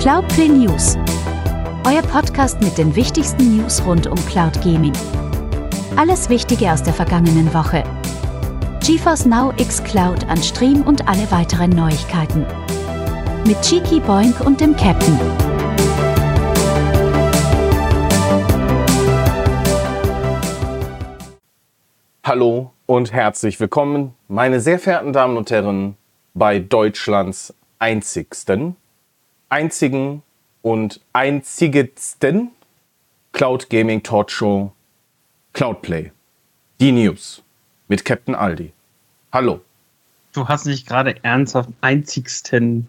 Cloudplay News. Euer Podcast mit den wichtigsten News rund um Cloud Gaming. Alles Wichtige aus der vergangenen Woche. GeForce Now X Cloud an Stream und alle weiteren Neuigkeiten. Mit Cheeky Boink und dem Captain. Hallo und herzlich willkommen, meine sehr verehrten Damen und Herren, bei Deutschlands einzigsten, einzigen und einzigsten Cloud Gaming Talkshow Cloudplay. Die News mit Captain Aldi. Hallo. Du hast nicht gerade ernsthaft einzigsten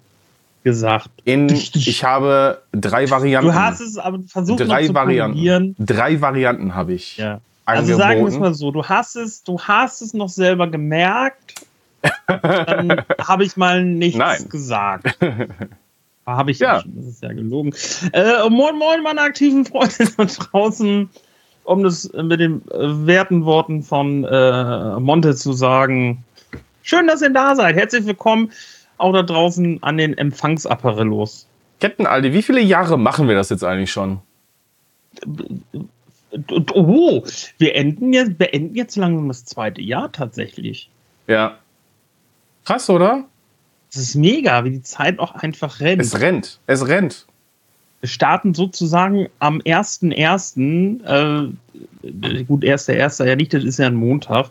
gesagt. In, ich habe drei Varianten. Du hast es aber versucht drei noch zu Varianten. formulieren. Drei Varianten habe ich. Ja. Also sagen wir es mal so, du hast es, du hast es noch selber gemerkt. Dann habe ich mal nichts Nein. gesagt. Habe ich Ja. ja schon, das ist ja gelogen. Äh, moin, moin, meine aktiven Freunde da draußen, um das mit den äh, werten Worten von äh, Monte zu sagen. Schön, dass ihr da seid. Herzlich willkommen auch da draußen an den Empfangsapparellos. Captain Aldi, wie viele Jahre machen wir das jetzt eigentlich schon? Oh, wir enden jetzt, beenden jetzt langsam das zweite Jahr tatsächlich. Ja. Krass, oder? Das ist mega, wie die Zeit auch einfach rennt. Es rennt. Es rennt. Wir starten sozusagen am 1.1. Äh, gut, 1.1. ja nicht, das ist ja ein Montag.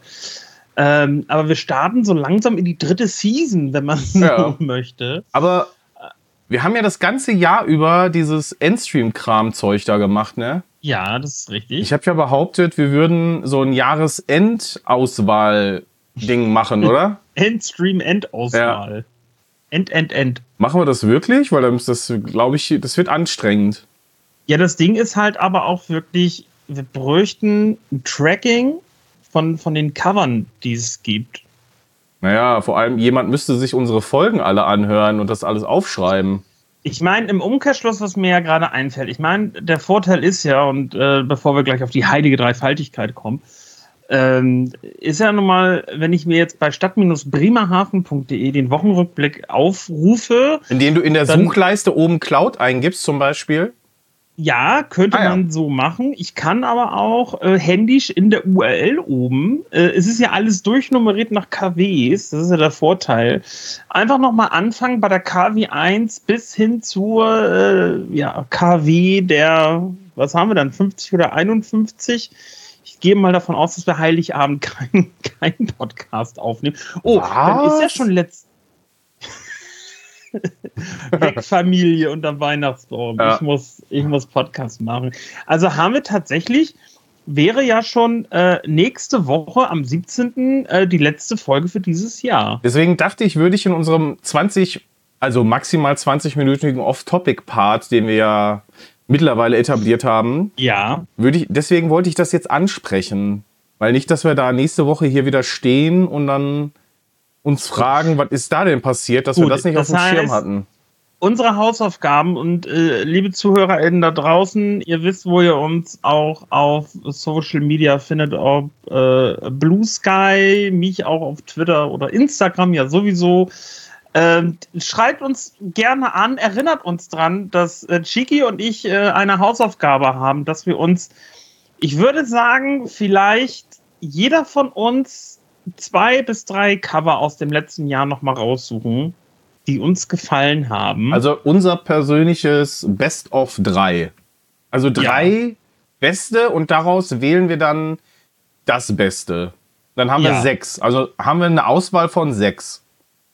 Ähm, aber wir starten so langsam in die dritte Season, wenn man so Ja. möchte. Aber wir haben ja das ganze Jahr über dieses Endstream-Kram-Zeug da gemacht, ne? Ja, das ist richtig. Ich habe ja behauptet, wir würden so ein Jahresendauswahl-Ding machen, oder? Endstream, Endauswahl. End, End, End. Machen wir das wirklich? Weil dann ist das, glaube ich, das wird anstrengend. Ja, das Ding ist halt aber auch wirklich, wir bräuchten ein Tracking von, von den Covern, die es gibt. Naja, vor allem jemand müsste sich unsere Folgen alle anhören und das alles aufschreiben. Ich meine, im Umkehrschluss, was mir ja gerade einfällt, ich meine, der Vorteil ist ja, und äh, bevor wir gleich auf die heilige Dreifaltigkeit kommen, ähm, ist ja nun mal, wenn ich mir jetzt bei stadt-bremerhaven.de den Wochenrückblick aufrufe, Indem du in der Dann- Suchleiste oben Cloud eingibst, zum Beispiel. ja, könnte Ah, ja. man so machen. Ich kann aber auch äh, händisch in der URL oben, äh, es ist ja alles durchnummeriert nach KWs, das ist ja der Vorteil, einfach nochmal anfangen bei der KW 1 bis hin zur äh, ja, KW der, was haben wir dann, 50 oder 51? Ich gehe mal davon aus, dass wir Heiligabend keinen kein Podcast aufnehmen. Oh, dann ist ja Was? schon letzt. Weg Familie unter Weihnachtsbaum. Ja. Ich, muss, ich muss Podcast machen. Also haben wir tatsächlich, wäre ja schon äh, nächste Woche am 17. Äh, die letzte Folge für dieses Jahr. Deswegen dachte ich, würde ich in unserem 20, also maximal 20-minütigen Off-Topic-Part, den wir ja mittlerweile etabliert haben, Ja. würde ich, deswegen wollte ich das jetzt ansprechen. Weil nicht, dass wir da nächste Woche hier wieder stehen und dann uns fragen, was ist da denn passiert, dass wir Gut, das nicht auf das dem Schirm heißt- hatten. Unsere Hausaufgaben und äh, liebe ZuhörerInnen da draußen, ihr wisst, wo ihr uns auch auf Social Media findet, ob äh, Blue Sky, mich auch auf Twitter oder Instagram ja sowieso. Ähm, schreibt uns gerne an, erinnert uns dran, dass äh, Chiki und ich äh, eine Hausaufgabe haben, dass wir uns, ich würde sagen, vielleicht jeder von uns zwei bis drei Cover aus dem letzten Jahr nochmal raussuchen, die uns gefallen haben. Also unser persönliches Best of drei. Also drei Beste und daraus wählen wir dann das Beste. Dann haben wir Ja. sechs. Also haben wir eine Auswahl von sechs.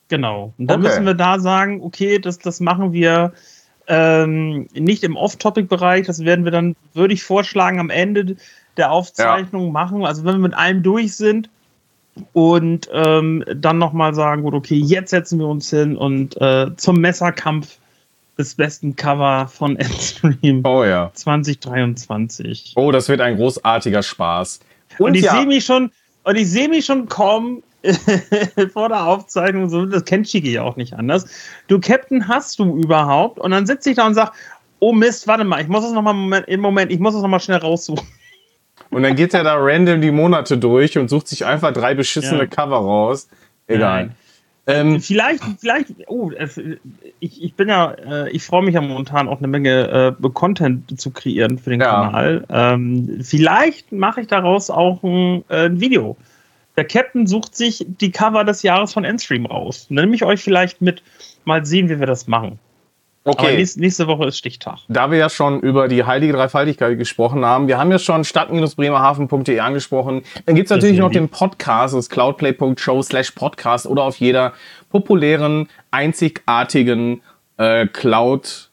Genau. Und dann Okay. müssen wir da sagen, okay, das, das machen wir ähm, nicht im Off-Topic-Bereich. Das werden wir dann, würde ich vorschlagen, am Ende der Aufzeichnung machen. Also wenn wir mit allem durch sind und ähm, dann nochmal sagen, gut, okay, jetzt setzen wir uns hin und äh, zum Messerkampf des besten Cover von Endstream Oh ja. 2023. Oh, das wird ein großartiger Spaß. Und, ich ja, sehe mich schon, und ich sehe mich schon kommen vor der Aufzeichnung, so das kennt Chiki ja auch nicht anders. Du Captain, hast du überhaupt? Und dann sitze ich da und sage, oh Mist, warte mal, ich muss das noch mal Moment, im Moment, ich muss das noch mal schnell raussuchen. Und dann geht er da random die Monate durch und sucht sich einfach drei beschissene Ja. Cover raus. Egal. Ähm, vielleicht, vielleicht, oh, ich, ich bin ja, äh, ich freue mich ja momentan auch eine Menge äh, Content zu kreieren für den ja. Kanal. Ähm, vielleicht mache ich daraus auch ein, äh, ein, Video. Der Captain sucht sich die Cover des Jahres von Endstream raus. Nehme ich euch vielleicht mit, mal sehen, wie wir das machen. Okay. Nächste, nächste, Woche ist Stichtag. Da wir ja schon über die heilige Dreifaltigkeit gesprochen haben, wir haben ja schon stadt-bremerhaven.de angesprochen. Dann gibt's natürlich noch den Podcast, das cloudplay.show slash podcast oder auf jeder populären, einzigartigen äh, Cloud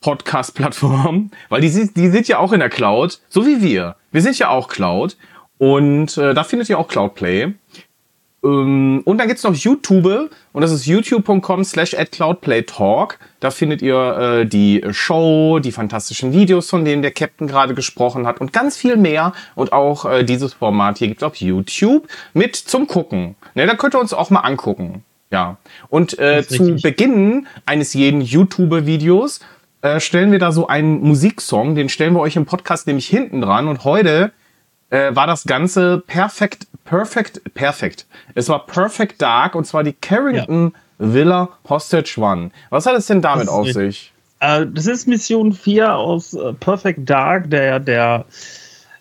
Podcast-Plattform, weil die, die sind ja auch in der Cloud, so wie wir. Wir sind ja auch Cloud und äh, da findet ihr auch Cloudplay. Ähm, und dann gibt's noch YouTube und das ist youtube.com slash cloudplaytalk. Da findet ihr äh, die Show, die fantastischen Videos, von denen der Captain gerade gesprochen hat und ganz viel mehr. Und auch äh, dieses Format hier gibt's auf YouTube mit zum Gucken. Ne, da könnt ihr uns auch mal angucken. Ja. Und äh, zu richtig. Beginn eines jeden YouTube-Videos äh, stellen wir da so einen Musiksong, den stellen wir euch im Podcast nämlich hinten dran. Und heute äh, war das Ganze perfekt, perfekt, perfekt. Es war Perfect Dark und zwar die Carrington ja. Villa Hostage One. Was hat es denn damit auf sich? Äh, das ist Mission 4 aus äh, Perfect Dark, der der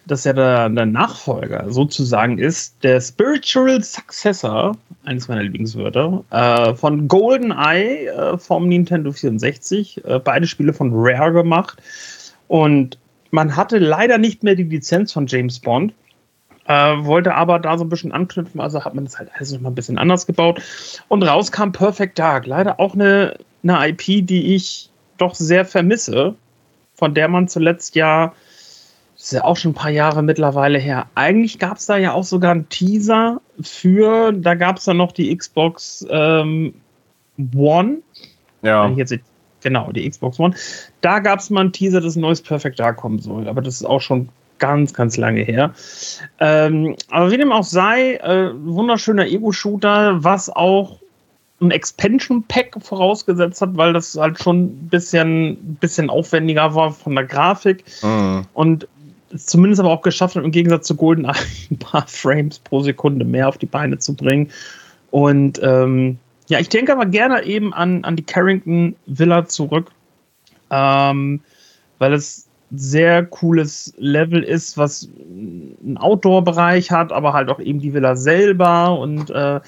das ja der, der, Nachfolger sozusagen ist, der Spiritual Successor, eines meiner Lieblingswörter, äh, von GoldenEye äh, vom Nintendo 64. Äh, beide Spiele von Rare gemacht. Und man hatte leider nicht mehr die Lizenz von James Bond, äh, wollte aber da so ein bisschen anknüpfen, also hat man das halt alles noch mal ein bisschen anders gebaut. Und raus kam Perfect Dark. Leider auch eine, eine IP, die ich doch sehr vermisse, von der man zuletzt ja, das ist ja auch schon ein paar Jahre mittlerweile her, eigentlich gab es da ja auch sogar einen Teaser für, da gab es dann noch die Xbox ähm, One. Ja. Wenn ich jetzt Genau, die Xbox One. Da gab es mal einen Teaser, dass ein neues Perfect Dark kommen soll. Aber das ist auch schon ganz, ganz lange her. Ähm, aber wie dem auch sei, äh, wunderschöner Ego-Shooter, was auch ein Expansion Pack vorausgesetzt hat, weil das halt schon ein bisschen, bisschen aufwendiger war von der Grafik. Mhm. Und zumindest aber auch geschafft hat, im Gegensatz zu Golden ein paar Frames pro Sekunde mehr auf die Beine zu bringen. Und ähm, ja, ich denke aber gerne eben an, an die Carrington Villa zurück, ähm, weil es sehr cooles Level ist, was einen Outdoor-Bereich hat, aber halt auch eben die Villa selber. Und äh,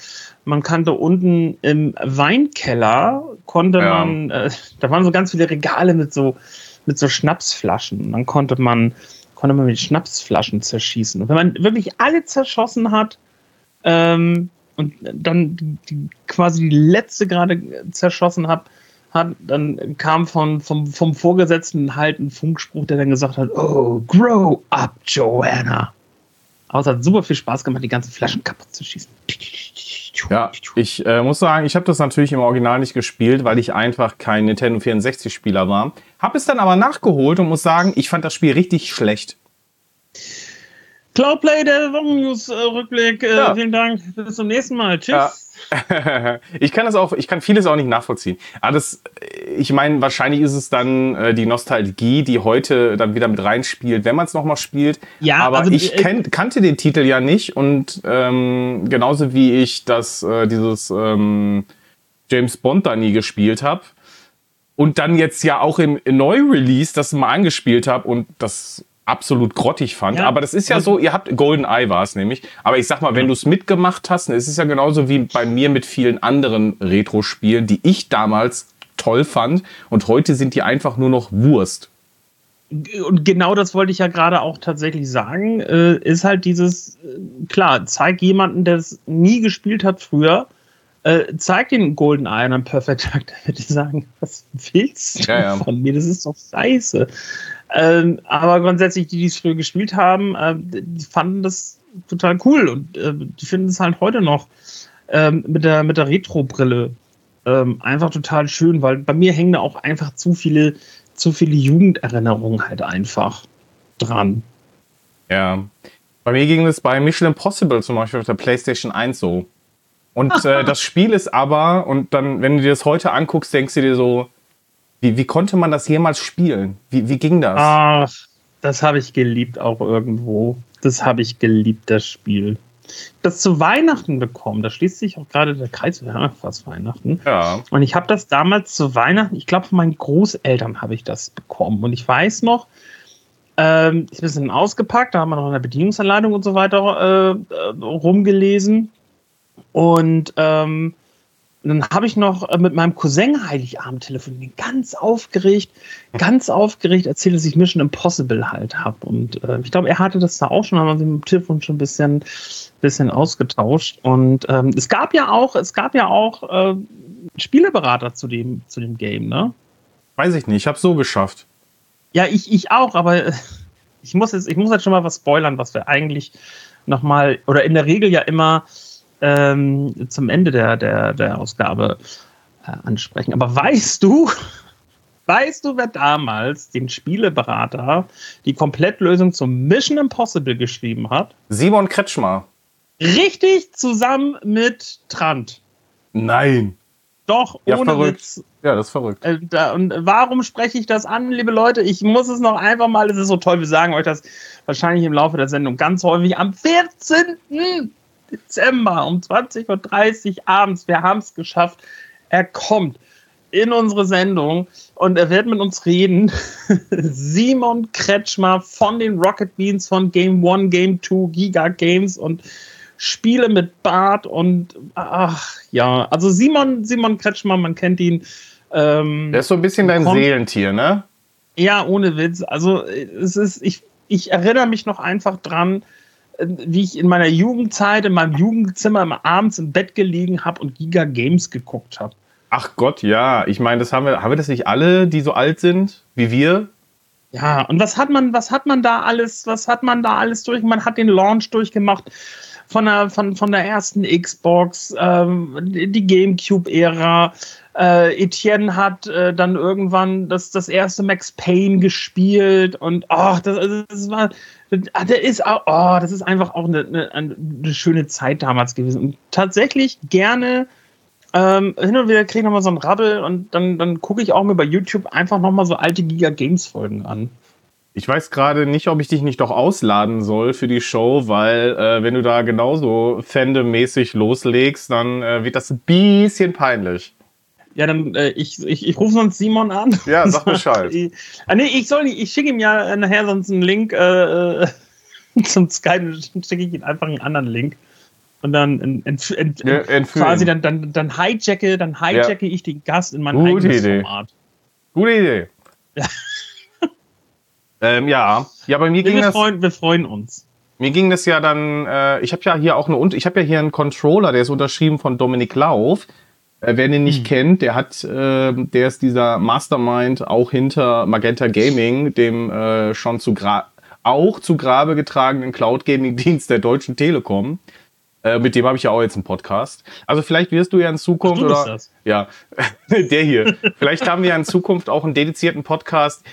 man kannte unten im Weinkeller konnte ja. man, äh, da waren so ganz viele Regale mit so mit so Schnapsflaschen. Und dann konnte man konnte man mit Schnapsflaschen zerschießen. Und wenn man wirklich alle zerschossen hat, ähm, und dann die, quasi die letzte gerade zerschossen habe, hat, dann kam von, vom, vom Vorgesetzten halt ein Funkspruch, der dann gesagt hat, oh, grow up, Joanna. Aber es hat super viel Spaß gemacht, die ganzen Flaschen kaputt zu schießen. Ja, ich äh, muss sagen, ich habe das natürlich im Original nicht gespielt, weil ich einfach kein Nintendo 64-Spieler war. Habe es dann aber nachgeholt und muss sagen, ich fand das Spiel richtig schlecht. Cloudplay, der Wochennews-Rückblick. Äh, ja. Vielen Dank. Bis zum nächsten Mal. Tschüss. Ja. ich kann das auch, ich kann vieles auch nicht nachvollziehen. Aber das, ich meine, wahrscheinlich ist es dann äh, die Nostalgie, die heute dann wieder mit reinspielt, wenn man es nochmal spielt. Ja, aber also, ich äh, kenn, kannte den Titel ja nicht und ähm, genauso wie ich das, äh, dieses ähm, James Bond da nie gespielt habe und dann jetzt ja auch im Neu-Release das mal angespielt habe und das absolut grottig fand. Ja. Aber das ist ja so, ihr habt Golden Eye war es nämlich. Aber ich sag mal, wenn du es mitgemacht hast, es ist ja genauso wie bei mir mit vielen anderen Retro-Spielen, die ich damals toll fand und heute sind die einfach nur noch Wurst. Und genau das wollte ich ja gerade auch tatsächlich sagen, äh, ist halt dieses, äh, klar, zeig jemanden, der es nie gespielt hat früher, äh, zeig den Golden Eye an Perfect Dark, der würde sagen, was willst du ja, ja. von mir? Das ist doch scheiße. Ähm, aber grundsätzlich, die, die es früher gespielt haben, äh, die fanden das total cool und äh, die finden es halt heute noch ähm, mit der, mit der Retro-Brille ähm, einfach total schön, weil bei mir hängen da auch einfach zu viele, zu viele Jugenderinnerungen halt einfach dran. Ja. Bei mir ging es bei Mission Impossible zum Beispiel auf der PlayStation 1 so. Und äh, das Spiel ist aber, und dann, wenn du dir das heute anguckst, denkst du dir so, wie, wie konnte man das jemals spielen? Wie, wie ging das? Ach, das habe ich geliebt auch irgendwo. Das habe ich geliebt, das Spiel. das zu Weihnachten bekommen. Da schließt sich auch gerade der Kreis. Wir haben ja fast Weihnachten. Ja. Und ich habe das damals zu Weihnachten, ich glaube, von meinen Großeltern habe ich das bekommen. Und ich weiß noch, ähm, ich bin ein bisschen ausgepackt, da haben wir noch eine Bedienungsanleitung und so weiter äh, äh, rumgelesen. Und ähm, dann habe ich noch äh, mit meinem Cousin Heiligabend telefoniert, ganz aufgeregt, ganz aufgeregt erzählt, dass ich Mission Impossible halt habe. Und äh, ich glaube, er hatte das da auch schon, haben wir im Telefon schon ein bisschen, bisschen ausgetauscht. Und ähm, es gab ja auch, es gab ja auch äh, Spieleberater zu dem, zu dem Game, ne? Weiß ich nicht, ich habe so geschafft. Ja, ich, ich auch, aber äh, ich muss, jetzt, ich muss jetzt schon mal was spoilern, was wir eigentlich nochmal, oder in der Regel ja immer ähm, zum Ende der, der, der Ausgabe äh, ansprechen. Aber weißt du, weißt du, wer damals den Spieleberater die Komplettlösung zum Mission Impossible geschrieben hat? Simon Kretschmer. Richtig zusammen mit Trant. Nein. Doch, Ja, ohne verrückt. Witz. Ja, das ist verrückt. Äh, da, und warum spreche ich das an, liebe Leute? Ich muss es noch einfach mal, es ist so toll, wir sagen euch das wahrscheinlich im Laufe der Sendung ganz häufig am 14. Dezember um 20.30 Uhr abends. Wir haben es geschafft. Er kommt in unsere Sendung und er wird mit uns reden. Simon Kretschmer von den Rocket Beans von Game 1, Game 2, Giga Games und Spiele mit Bart und ach ja, also Simon, Simon Kretschmer, man kennt ihn. Ähm, Der ist so ein bisschen dein kommt- Seelentier, ne? ja, ohne Witz. Also es ist, ich, ich erinnere mich noch einfach dran, äh, wie ich in meiner Jugendzeit in meinem Jugendzimmer immer abends im Bett gelegen habe und Giga Games geguckt habe. Ach Gott, ja. Ich meine, das haben wir, haben wir das nicht alle, die so alt sind wie wir? Ja, und was hat man, was hat man da alles, was hat man da alles durch? Man hat den Launch durchgemacht von der, von, von der ersten Xbox, ähm, die GameCube-Ära. Äh, Etienne hat äh, dann irgendwann das, das erste Max Payne gespielt und ach, das, das war, das, der ist auch, oh, das ist einfach auch eine, eine, eine schöne Zeit damals gewesen. Und tatsächlich gerne ähm, hin und wieder kriege ich nochmal so einen Rabbel und dann, dann gucke ich auch mir bei YouTube einfach nochmal so alte Giga Games Folgen an. Ich weiß gerade nicht, ob ich dich nicht doch ausladen soll für die Show, weil äh, wenn du da genauso Fandom-mäßig loslegst, dann äh, wird das ein bisschen peinlich. Ja, dann äh, ich, ich, ich rufe sonst Simon an. Ja, sag Bescheid. Ich, ah, nee, ich soll ich schicke ihm ja äh, nachher sonst einen Link äh, äh, zum Skype, dann schicke ich ihm einfach einen anderen Link. Und dann ent, ent, ent, Ja, entführen. quasi dann, dann, dann hijacke, dann hijacke ich den Gast in mein Gute eigenes Idee. Format. Gute Idee. ähm, ja, ja, bei mir Nee, ging wir, das. freuen, wir freuen uns. Mir ging das ja dann, äh, ich habe ja hier auch eine, ich habe ja hier einen Controller, der ist unterschrieben von Dominik Lauf. Äh, wer den nicht Hm. kennt, der hat, äh, der ist dieser Mastermind auch hinter Magenta Gaming, dem äh, schon zu Gra auch zu Grabe getragenen Cloud Gaming Dienst der Deutschen Telekom. Äh, mit dem habe ich ja auch jetzt einen Podcast. Also vielleicht wirst du ja in Zukunft Ach, oder ja, der hier. Vielleicht haben wir ja in Zukunft auch einen dedizierten Podcast.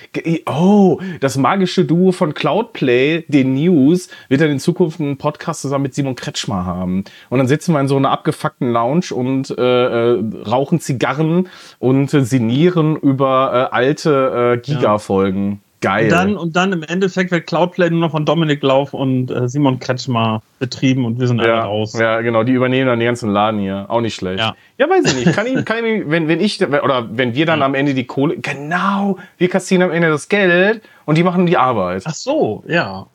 Oh, das magische Duo von Cloudplay, den News, wird dann in Zukunft einen Podcast zusammen mit Simon Kretschmer haben. Und dann sitzen wir in so einer abgefuckten Lounge und äh, äh, rauchen Zigarren und äh, sinnieren über äh, alte äh, Giga-Folgen. Geil. Und dann, und dann im Endeffekt wird Cloudplay nur noch von Dominik Lauf und äh, Simon Kretschmer betrieben und wir sind alle ja, raus. ja, genau, die übernehmen dann den ganzen Laden hier. Auch nicht schlecht. Ja. Ja, weiß ich nicht. Kann ich, kann ich, wenn, wenn ich, oder wenn wir dann am Ende die Kohle, genau, wir kassieren am Ende das Geld und die machen die Arbeit. Ach so, ja.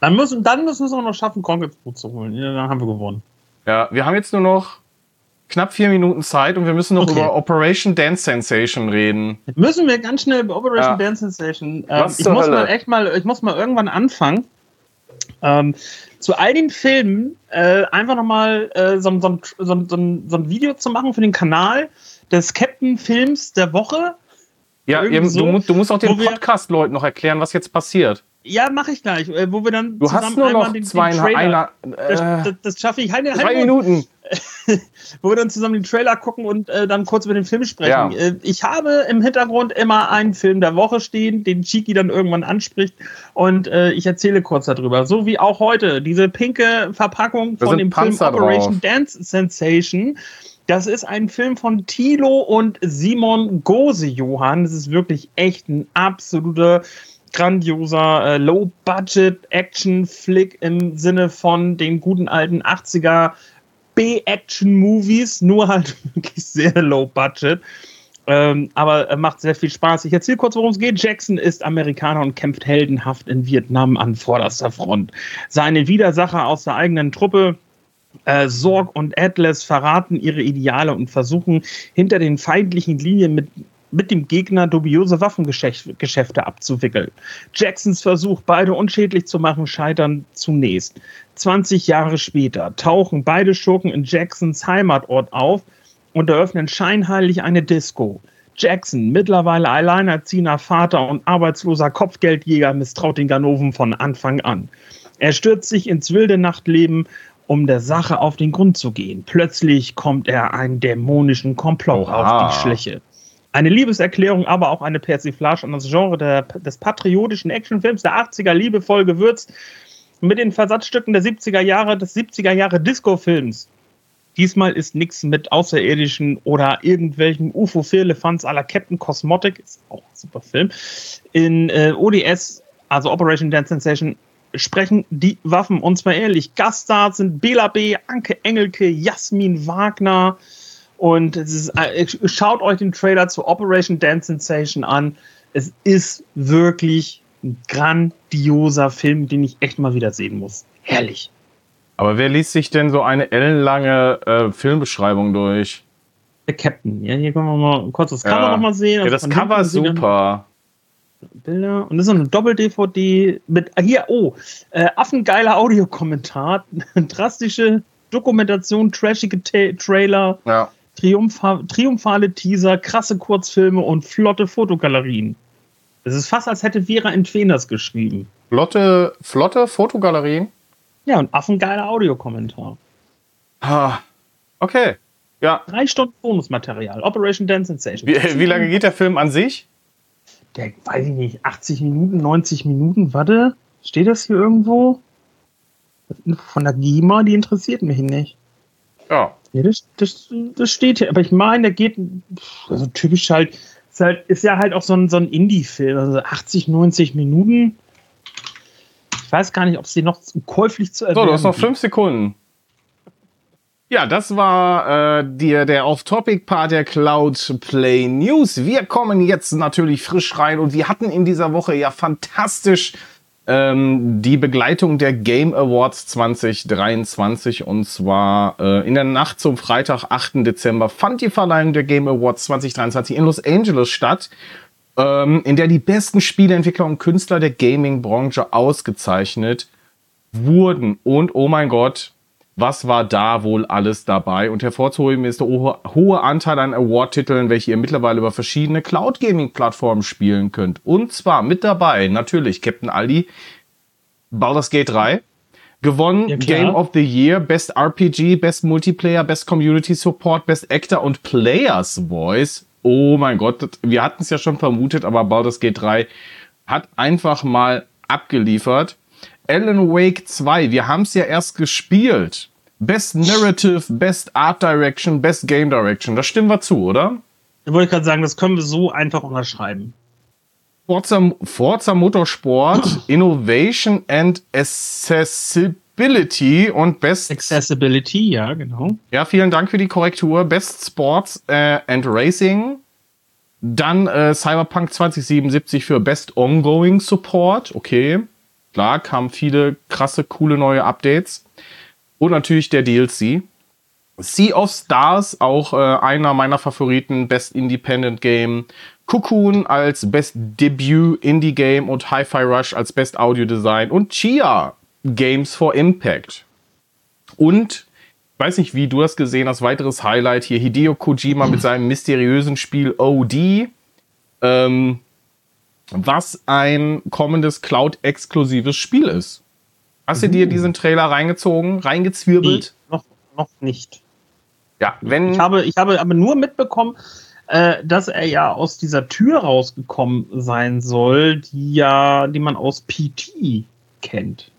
Dann müssen, dann müssen wir es auch noch schaffen, Boot zu holen. Ja, dann haben wir gewonnen. Ja, wir haben jetzt nur noch knapp vier Minuten Zeit und wir müssen noch Okay. über Operation Dance Sensation reden. Müssen wir ganz schnell über Operation Ja. Dance Sensation. Ähm, Was ich muss Hölle? mal echt mal, ich muss mal irgendwann anfangen. Ähm, zu all den Filmen äh, einfach nochmal äh, so, ein- so, so, so, ein- so ein Video zu machen für den Kanal des Captain Films der Woche. Ja, eben, so, du, du musst auch den Podcast-Leuten noch erklären, was jetzt passiert. Ja, mache ich gleich, äh, wo wir dann Du hast nur noch zweieinhalb, Trailer, einer, das, äh, das, das schaffe ich. Halt, drei halt, Minuten. wo wir dann zusammen den Trailer gucken und äh, dann kurz über den Film sprechen. Ja. Äh, ich habe im Hintergrund immer einen Film der Woche stehen, den Chiki dann irgendwann anspricht und äh, ich erzähle kurz darüber. So wie auch heute, diese pinke Verpackung von dem Film Panzer Operation drauf. Dance Sensation. Das ist ein Film von Thilo und Simon Gose-Johann. Das ist wirklich echt ein absoluter grandioser äh, Low-Budget-Action-Flick im Sinne von den guten alten 80er B-Action-Movies, nur halt wirklich sehr low-budget. Ähm, aber er macht sehr viel Spaß. Ich erzähle kurz, worum es geht. Jackson ist Amerikaner und kämpft heldenhaft in Vietnam an vorderster Front. Seine Widersacher aus der eigenen Truppe äh, Sorg und Atlas verraten ihre Ideale und versuchen hinter den feindlichen Linien mit mit dem Gegner dubiose Waffengeschäfte abzuwickeln. Jacksons Versuch, beide unschädlich zu machen, scheitern zunächst. 20 Jahre später tauchen beide Schurken in Jacksons Heimatort auf und eröffnen scheinheilig eine Disco. Jackson, mittlerweile alleinerziehender Vater und arbeitsloser Kopfgeldjäger, misstraut den Ganoven von Anfang an. Er stürzt sich ins wilde Nachtleben, um der Sache auf den Grund zu gehen. Plötzlich kommt er einen dämonischen Komplott Oha. auf die Schliche. Eine Liebeserklärung, aber auch eine Persiflage an das Genre der, des patriotischen Actionfilms der 80er, liebevoll gewürzt mit den Versatzstücken der 70er Jahre, des 70er Jahre Disco-Films. Diesmal ist nichts mit Außerirdischen oder irgendwelchen UFO-Firlefanz à la Captain Cosmotic, ist auch ein super Film. In äh, ODS, also Operation Dance Sensation, sprechen die Waffen. Und zwar ehrlich, Gaststars sind Bela B., Anke Engelke, Jasmin Wagner. Und ist, äh, schaut euch den Trailer zu Operation Dance Sensation an. Es ist wirklich ein grandioser Film, den ich echt mal wieder sehen muss. Herrlich. Aber wer liest sich denn so eine ellenlange äh, Filmbeschreibung durch? Der Captain. Ja, hier können wir mal kurz das Cover ja. noch mal sehen. Ja, das Cover ist super. Bilder. Und das ist so eine Doppel-DVD mit, hier, oh, äh, affengeiler Audiokommentar, drastische Dokumentation, trashige Ta Trailer, ja. Triumpha triumphale Teaser, krasse Kurzfilme und flotte Fotogalerien. Es ist fast, als hätte Vera Entweners geschrieben. Flotte, flotte Fotogalerien? Ja, und affengeiler Audiokommentar. Ah, okay. Ja. Drei Stunden Bonusmaterial. Operation Dance Sensation. Wie, wie lange geht der Film an sich? Der, weiß ich nicht, 80 Minuten, 90 Minuten. Warte, steht das hier irgendwo? Von der GEMA, die interessiert mich nicht. Ja. Nee, das, das, das steht hier. Aber ich meine, der geht, also typisch halt, ist, halt, ist ja halt auch so ein, so ein Indie-Film. Also 80, 90 Minuten weiß gar nicht, ob sie noch käuflich zu erwerben So, du hast noch fünf Sekunden. Ja, das war äh, die, der Off-Topic-Part der Cloud Play News. Wir kommen jetzt natürlich frisch rein und wir hatten in dieser Woche ja fantastisch ähm, die Begleitung der Game Awards 2023 und zwar äh, in der Nacht zum Freitag, 8. Dezember fand die Verleihung der Game Awards 2023 in Los Angeles statt ähm, in der die besten Spieleentwickler und Künstler der Gaming-Branche ausgezeichnet wurden. Und oh mein Gott, was war da wohl alles dabei? Und hervorzuheben ist der hohe Anteil an Award-Titeln, welche ihr mittlerweile über verschiedene Cloud-Gaming-Plattformen spielen könnt. Und zwar mit dabei natürlich Captain Aldi, Baldur's Gate 3, gewonnen ja, Game of the Year, Best RPG, Best Multiplayer, Best Community Support, Best Actor und Players Voice oh mein Gott, wir hatten es ja schon vermutet, aber Baldur's Gate 3 hat einfach mal abgeliefert. Alan Wake 2, wir haben es ja erst gespielt. Best Narrative, Best Art Direction, Best Game Direction. Das stimmen wir zu, oder? Da wollte ich gerade sagen, das können wir so einfach unterschreiben. Forza, Forza Motorsport, Innovation and Accessibility Accessibility und Best. Accessibility, ja, genau. Ja, vielen Dank für die Korrektur. Best Sports äh, and Racing. Dann äh, Cyberpunk 2077 für Best Ongoing Support. Okay. Klar, kamen viele krasse, coole neue Updates. Und natürlich der DLC. Sea of Stars, auch äh, einer meiner Favoriten, Best Independent Game. Cocoon als Best Debut Indie Game und Hi-Fi Rush als Best Audio Design und Chia Games for Impact. Und weiß nicht, wie du das gesehen hast, weiteres Highlight hier Hideo Kojima mit seinem mysteriösen Spiel OD, ähm, was ein kommendes Cloud-exklusives Spiel ist. Hast du dir mhm. diesen Trailer reingezogen, reingezwirbelt? Nee, noch, noch nicht. Ja, wenn. Ich habe, ich habe aber nur mitbekommen, äh, dass er ja aus dieser Tür rausgekommen sein soll, die ja, die man aus PT kennt.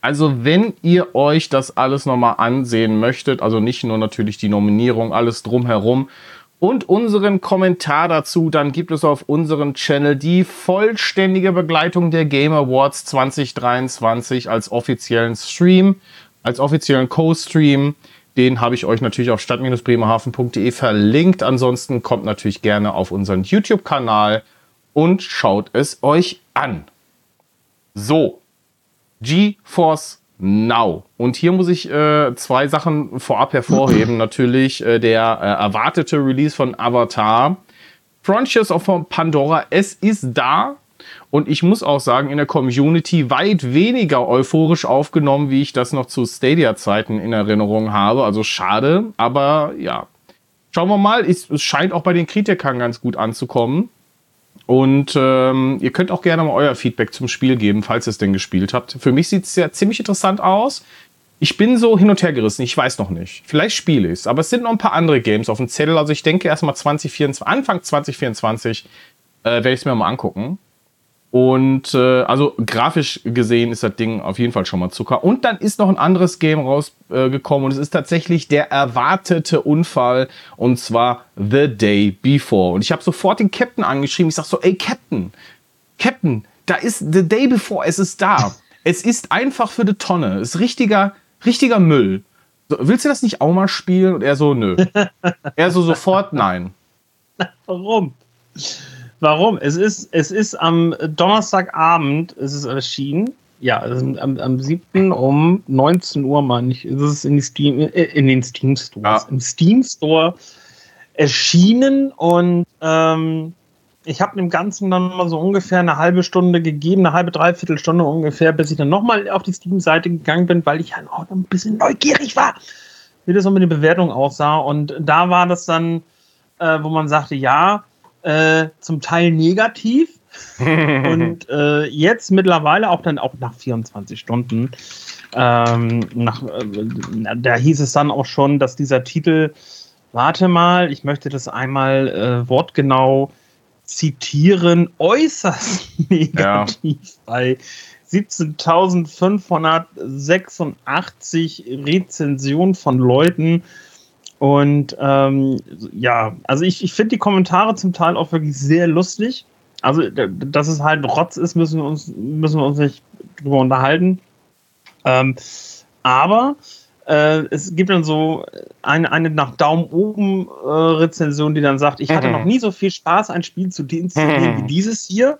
Also, wenn ihr euch das alles nochmal ansehen möchtet, also nicht nur natürlich die Nominierung, alles drumherum und unseren Kommentar dazu, dann gibt es auf unserem Channel die vollständige Begleitung der Game Awards 2023 als offiziellen Stream, als offiziellen Co-Stream. Den habe ich euch natürlich auf stadt-bremerhaven.de verlinkt. Ansonsten kommt natürlich gerne auf unseren YouTube-Kanal und schaut es euch an. So, GeForce Now. Und hier muss ich äh, zwei Sachen vorab hervorheben. Natürlich äh, der äh, erwartete Release von Avatar. Frontiers of Pandora, es ist da. Und ich muss auch sagen, in der Community weit weniger euphorisch aufgenommen, wie ich das noch zu Stadia-Zeiten in Erinnerung habe. Also schade, aber ja. Schauen wir mal, es scheint auch bei den Kritikern ganz gut anzukommen. Und ähm, ihr könnt auch gerne mal euer Feedback zum Spiel geben, falls ihr es denn gespielt habt. Für mich sieht es ja ziemlich interessant aus. Ich bin so hin und her gerissen, ich weiß noch nicht. Vielleicht spiele ich es, aber es sind noch ein paar andere Games auf dem Zettel. Also ich denke erstmal 2024, Anfang 2024 äh, werde ich es mir mal angucken. Und äh, also grafisch gesehen ist das Ding auf jeden Fall schon mal Zucker. Und dann ist noch ein anderes Game rausgekommen äh, und es ist tatsächlich der erwartete Unfall und zwar The Day Before. Und ich habe sofort den Captain angeschrieben. Ich sag so, ey Captain, Captain, da ist The Day Before, es ist da. Es ist einfach für die Tonne. Es ist richtiger, richtiger Müll. So, willst du das nicht auch mal spielen? Und er so, nö. er so sofort, nein. Warum? Warum? Es ist, es ist am Donnerstagabend ist es erschienen. Ja, am, am 7. um 19 Uhr, meine ich, ist es in, die Steam, äh, in den Steam Stores. Ja. Im Steam Store erschienen und ähm, ich habe dem Ganzen dann mal so ungefähr eine halbe Stunde gegeben, eine halbe, dreiviertel Stunde ungefähr, bis ich dann nochmal auf die Steam-Seite gegangen bin, weil ich halt auch ein bisschen neugierig war, wie das so mit den Bewertungen aussah. Und da war das dann, äh, wo man sagte, ja, äh, zum Teil negativ. und äh, jetzt mittlerweile auch dann auch nach 24 Stunden, ähm, nach, äh, da hieß es dann auch schon, dass dieser Titel, warte mal, ich möchte das einmal äh, wortgenau zitieren, äußerst negativ ja. bei 17.586 Rezensionen von Leuten und ähm, ja, also ich, ich finde die Kommentare zum Teil auch wirklich sehr lustig. Also, dass es halt Rotz ist, müssen wir uns, müssen wir uns nicht drüber unterhalten. Ähm, aber äh, es gibt dann so eine, eine nach Daumen oben äh, Rezension, die dann sagt, ich hatte mhm. noch nie so viel Spaß, ein Spiel zu deinstallieren mhm. wie dieses hier.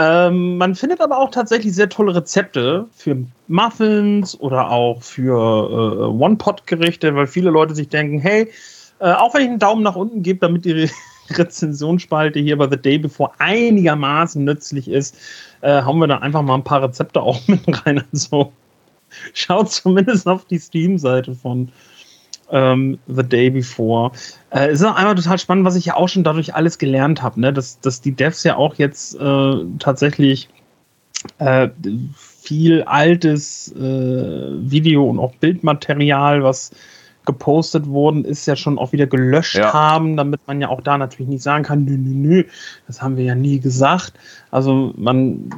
Ähm, man findet aber auch tatsächlich sehr tolle Rezepte für Muffins oder auch für äh, One-Pot-Gerichte, weil viele Leute sich denken, hey, äh, auch wenn ich einen Daumen nach unten gebe, damit die Re Rezensionsspalte hier bei The Day Before einigermaßen nützlich ist, äh, hauen wir da einfach mal ein paar Rezepte auch mit rein. Also schaut zumindest auf die Steam-Seite von ähm, The Day Before. Äh, es ist auch einmal total spannend, was ich ja auch schon dadurch alles gelernt habe, ne? dass, dass die Devs ja auch jetzt äh, tatsächlich äh, viel altes äh, Video und auch Bildmaterial, was gepostet worden ist, ja schon auch wieder gelöscht ja. haben, damit man ja auch da natürlich nicht sagen kann, nö, nö, nö, das haben wir ja nie gesagt. Also man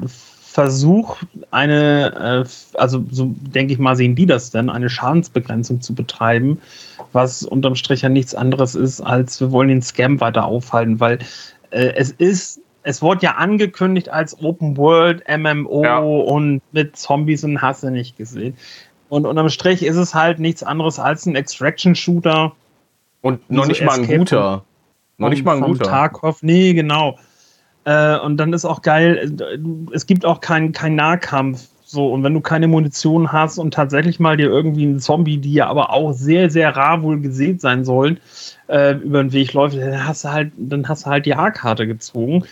versucht, eine, äh, also so denke ich mal, sehen die das denn, eine Schadensbegrenzung zu betreiben, was unterm Strich ja nichts anderes ist, als wir wollen den Scam weiter aufhalten, weil äh, es ist, es wurde ja angekündigt als Open World MMO ja. und mit Zombies und Hasse nicht gesehen. Und unterm Strich ist es halt nichts anderes als ein Extraction-Shooter. Und noch nicht mal ein guter. Noch nicht mal ein guter. Tarkov, nee, genau. Äh, und dann ist auch geil, äh, es gibt auch keinen kein Nahkampf. So, und wenn du keine Munition hast und tatsächlich mal dir irgendwie ein Zombie, die ja aber auch sehr, sehr rar wohl gesät sein sollen, äh, über den Weg läuft, dann hast du halt, dann hast du halt die A-Karte gezogen.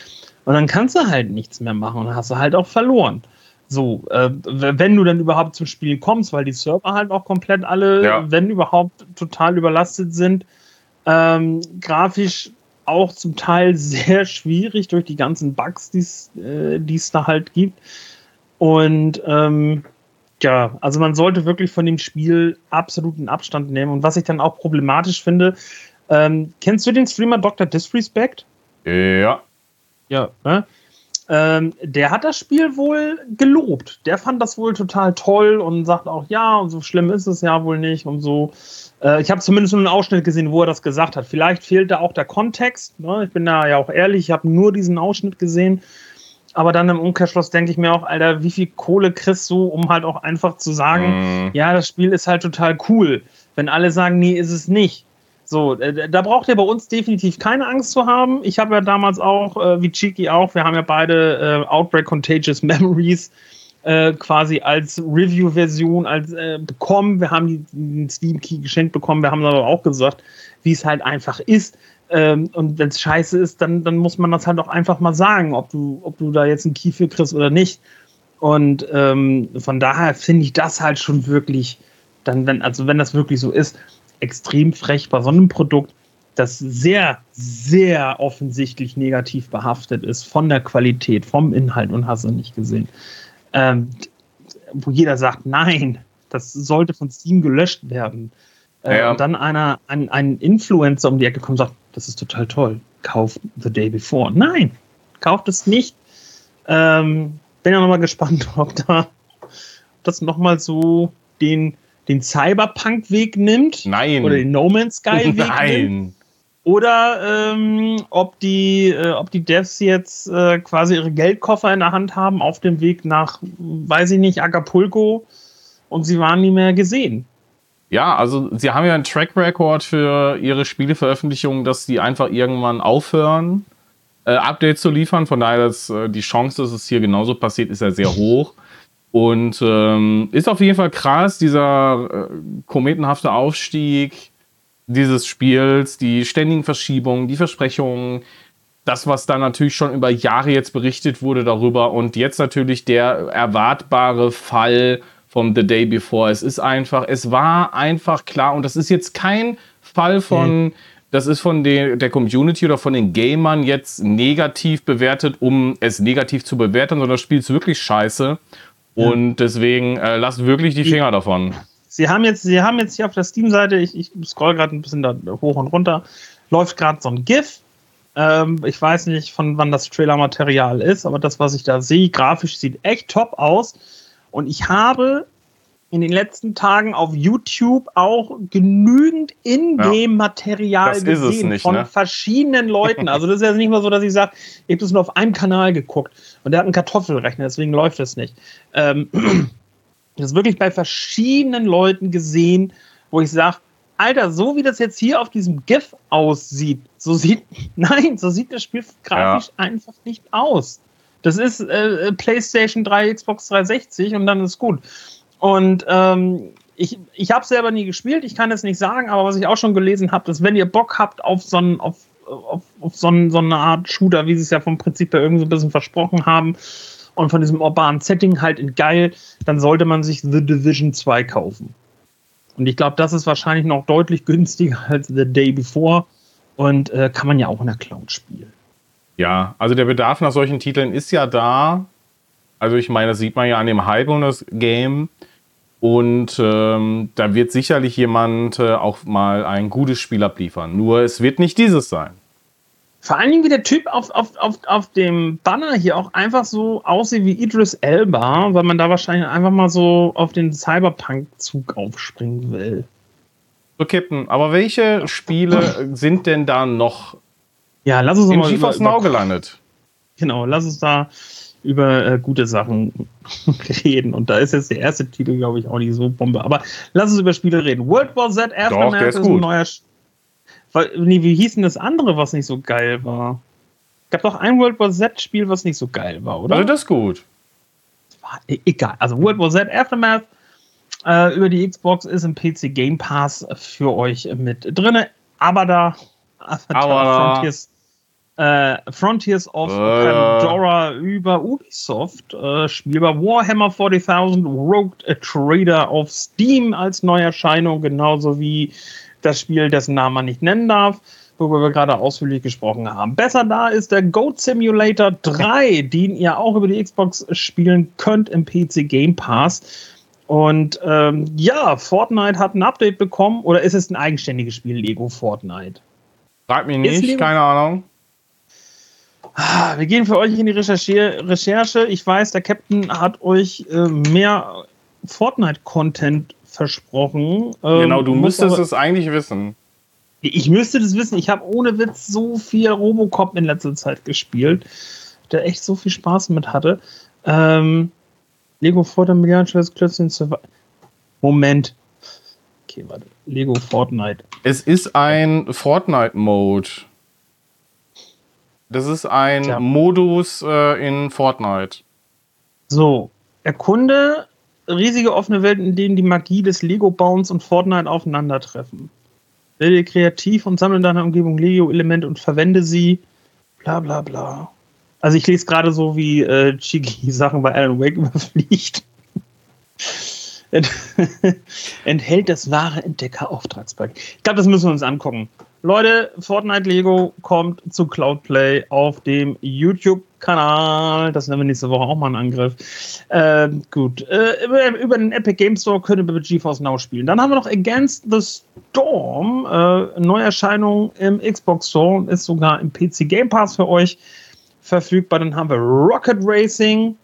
Und dann kannst du halt nichts mehr machen und hast du halt auch verloren. So, äh, wenn du dann überhaupt zum Spiel kommst, weil die Server halt auch komplett alle, ja. wenn überhaupt, total überlastet sind. Ähm, grafisch auch zum Teil sehr schwierig durch die ganzen Bugs, die äh, es da halt gibt. Und ähm, ja, also man sollte wirklich von dem Spiel absoluten Abstand nehmen. Und was ich dann auch problematisch finde, ähm, kennst du den Streamer Dr. Disrespect? Ja. Ja, ne? Ähm, der hat das Spiel wohl gelobt. Der fand das wohl total toll und sagt auch, ja, und so schlimm ist es ja wohl nicht und so. Äh, ich habe zumindest nur einen Ausschnitt gesehen, wo er das gesagt hat. Vielleicht fehlt da auch der Kontext. Ne? Ich bin da ja auch ehrlich, ich habe nur diesen Ausschnitt gesehen. Aber dann im Umkehrschluss denke ich mir auch, Alter, wie viel Kohle kriegst du, um halt auch einfach zu sagen, mm. ja, das Spiel ist halt total cool. Wenn alle sagen, nee, ist es nicht. So, äh, da braucht ihr bei uns definitiv keine Angst zu haben. Ich habe ja damals auch, äh, wie Chiki auch, wir haben ja beide äh, Outbreak Contagious Memories äh, quasi als Review-Version als äh, bekommen. Wir haben die, den Steam Key geschenkt bekommen. Wir haben aber auch gesagt, wie es halt einfach ist. Ähm, und wenn es scheiße ist, dann, dann muss man das halt auch einfach mal sagen, ob du, ob du da jetzt einen Key für kriegst oder nicht. Und ähm, von daher finde ich das halt schon wirklich, dann, wenn, also wenn das wirklich so ist, extrem frech bei so einem Produkt, das sehr, sehr offensichtlich negativ behaftet ist von der Qualität, vom Inhalt und hast du nicht gesehen. Ähm, wo jeder sagt, nein, das sollte von Steam gelöscht werden. Äh, ja. Und dann einer, ein, ein Influencer um die Ecke kommt und sagt, das ist total toll, kauf The Day Before. Nein, kauft es nicht. Ähm, bin ja nochmal gespannt, ob da ob das nochmal so den den Cyberpunk-Weg nimmt. Nein. Oder den No Man's Sky-Weg nimmt. Oder ähm, ob, die, äh, ob die Devs jetzt äh, quasi ihre Geldkoffer in der Hand haben auf dem Weg nach, weiß ich nicht, Acapulco und sie waren nie mehr gesehen. Ja, also sie haben ja einen Track Record für ihre Spieleveröffentlichungen, dass die einfach irgendwann aufhören, äh, Updates zu liefern. Von daher ist äh, die Chance, dass es hier genauso passiert, ist ja sehr hoch. Und ähm, ist auf jeden Fall krass, dieser äh, kometenhafte Aufstieg dieses Spiels, die ständigen Verschiebungen, die Versprechungen, das, was da natürlich schon über Jahre jetzt berichtet wurde darüber und jetzt natürlich der erwartbare Fall vom The Day Before. Es ist einfach, es war einfach klar und das ist jetzt kein Fall von, mhm. das ist von der, der Community oder von den Gamern jetzt negativ bewertet, um es negativ zu bewerten, sondern das Spiel ist wirklich scheiße. Und deswegen äh, lasst wirklich die Finger davon. Sie haben jetzt, Sie haben jetzt hier auf der Steam-Seite, ich, ich scroll gerade ein bisschen da hoch und runter, läuft gerade so ein GIF. Ähm, ich weiß nicht, von wann das Trailer-Material ist, aber das, was ich da sehe, grafisch sieht echt top aus. Und ich habe in den letzten Tagen auf YouTube auch genügend Ingame-Material ja, gesehen nicht, von ne? verschiedenen Leuten. Also das ist ja nicht mal so, dass ich sage, ich habe das nur auf einem Kanal geguckt und der hat einen Kartoffelrechner, deswegen läuft das nicht. Ähm, das wirklich bei verschiedenen Leuten gesehen, wo ich sage, Alter, so wie das jetzt hier auf diesem GIF aussieht, so sieht, nein, so sieht das Spiel grafisch ja. einfach nicht aus. Das ist äh, PlayStation 3, Xbox 360 und dann ist gut. Und ähm, ich, ich habe selber nie gespielt, ich kann es nicht sagen, aber was ich auch schon gelesen habe, ist, wenn ihr Bock habt auf so, ein, auf, auf, auf so, ein, so eine Art Shooter, wie sie es ja vom Prinzip her irgendwie so ein bisschen versprochen haben, und von diesem urbanen Setting halt in geil, dann sollte man sich The Division 2 kaufen. Und ich glaube, das ist wahrscheinlich noch deutlich günstiger als The Day Before und äh, kann man ja auch in der Cloud spielen. Ja, also der Bedarf nach solchen Titeln ist ja da. Also ich meine, das sieht man ja an dem Hype um das Game. Und ähm, da wird sicherlich jemand äh, auch mal ein gutes Spiel abliefern. Nur es wird nicht dieses sein. Vor allen Dingen, wie der Typ auf, auf, auf, auf dem Banner hier auch einfach so aussieht wie Idris Elba, weil man da wahrscheinlich einfach mal so auf den Cyberpunk-Zug aufspringen will. So, Captain, aber welche Spiele sind denn da noch ja, lass uns in mal Now gelandet? Genau, lass uns da über äh, gute Sachen reden. Und da ist jetzt der erste Titel, glaube ich, auch nicht so Bombe. Aber lass uns über Spiele reden. World War Z Aftermath Doch, ist, ist ein neuer. Nee, wie hieß denn das andere, was nicht so geil war? Es gab doch ein World War Z-Spiel, was nicht so geil war, oder? Also das ist gut. War e-, egal. Also World War Z Aftermath äh, über die Xbox ist im PC Game Pass für euch mit drin. Aber da aber Frontiers äh, Frontiers of äh. Pandora über Ubisoft, äh, spielbar Warhammer 40.000, Rogue Trader auf Steam als Neuerscheinung, genauso wie das Spiel, dessen Namen man nicht nennen darf, worüber wir gerade ausführlich gesprochen haben. Besser da ist der Goat Simulator 3, den ihr auch über die Xbox spielen könnt im PC Game Pass. Und ähm, ja, Fortnite hat ein Update bekommen, oder ist es ein eigenständiges Spiel, Lego Fortnite? Frag mich nicht, keine Ahnung. Ah, wir gehen für euch in die Recherche. Ich weiß, der Captain hat euch äh, mehr Fortnite-Content versprochen. Ähm, genau, du müsstest es eigentlich wissen. Ich müsste das wissen. Ich habe ohne Witz so viel Robocop in letzter Zeit gespielt, der echt so viel Spaß mit hatte. Ähm, Lego Fortnite Milliarden Klötzchen Moment. Okay, warte. Lego Fortnite. Es ist ein Fortnite-Mode. Das ist ein ja. Modus äh, in Fortnite. So, erkunde riesige offene Welt, in denen die Magie des Lego-Bauens und Fortnite aufeinandertreffen. Werde kreativ und sammle in deiner Umgebung Lego-Elemente und verwende sie. Bla bla bla. Also ich lese gerade so, wie äh, Chigi Sachen bei Alan Wake überfliegt. Enthält das wahre Entdecker-Auftragspaket. Ich glaube, das müssen wir uns angucken. Leute, Fortnite Lego kommt zu Cloudplay auf dem YouTube-Kanal. Das nehmen wir nächste Woche auch mal einen Angriff. Äh, gut. Äh, über, über, den Epic Game Store können wir mit GeForce Now spielen. Dann haben wir noch Against the Storm. Äh, Neuerscheinung im Xbox Store. Ist sogar im PC Game Pass für euch verfügbar. Dann haben wir Rocket Racing.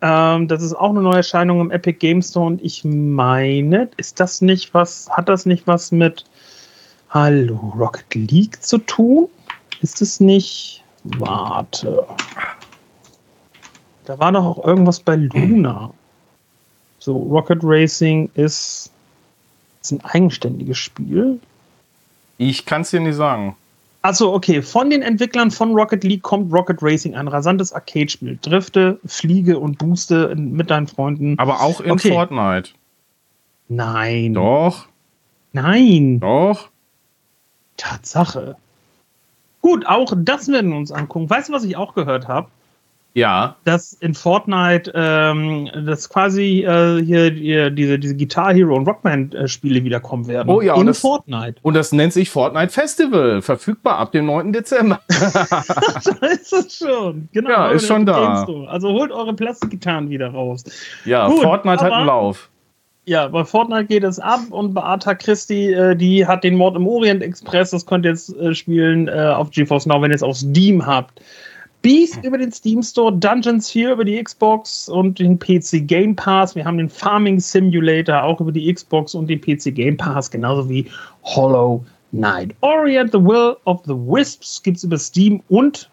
Ähm, das ist auch eine Neuerscheinung im Epic Game Store. Und ich meine, ist das nicht was, hat das nicht was mit Hallo, Rocket League zu tun? Ist es nicht? Warte. Da war doch auch irgendwas bei Luna. So, Rocket Racing ist, ist ein eigenständiges Spiel. Ich kann es dir nicht sagen. Achso, okay. Von den Entwicklern von Rocket League kommt Rocket Racing, ein rasantes Arcade-Spiel. Drifte, fliege und booste mit deinen Freunden. Aber auch in okay. Fortnite. Nein. Doch. Nein. Doch. Tatsache. Gut, auch das werden wir uns angucken. Weißt du, was ich auch gehört habe? Ja. Dass in Fortnite, ähm, dass quasi äh, hier, hier, diese, diese Guitar Hero und Rockman-Spiele wiederkommen werden. Oh ja, in das, Fortnite. Und das nennt sich Fortnite Festival. Verfügbar ab dem 9. Dezember. da ist es schon. Genau. Ja, ist schon da. Also holt eure Plastikgitarren wieder raus. Ja, Gut, Fortnite hat einen Lauf. Ja, bei Fortnite geht es ab und bei Arta Christi, äh, die hat den Mord im Orient Express, das könnt ihr jetzt äh, spielen äh, auf GeForce Now, wenn ihr es auf Steam habt. Beast über den Steam Store, Dungeons 4 über die Xbox und den PC Game Pass. Wir haben den Farming Simulator auch über die Xbox und den PC Game Pass, genauso wie Hollow Knight. Orient the Will of the Wisps gibt es über Steam und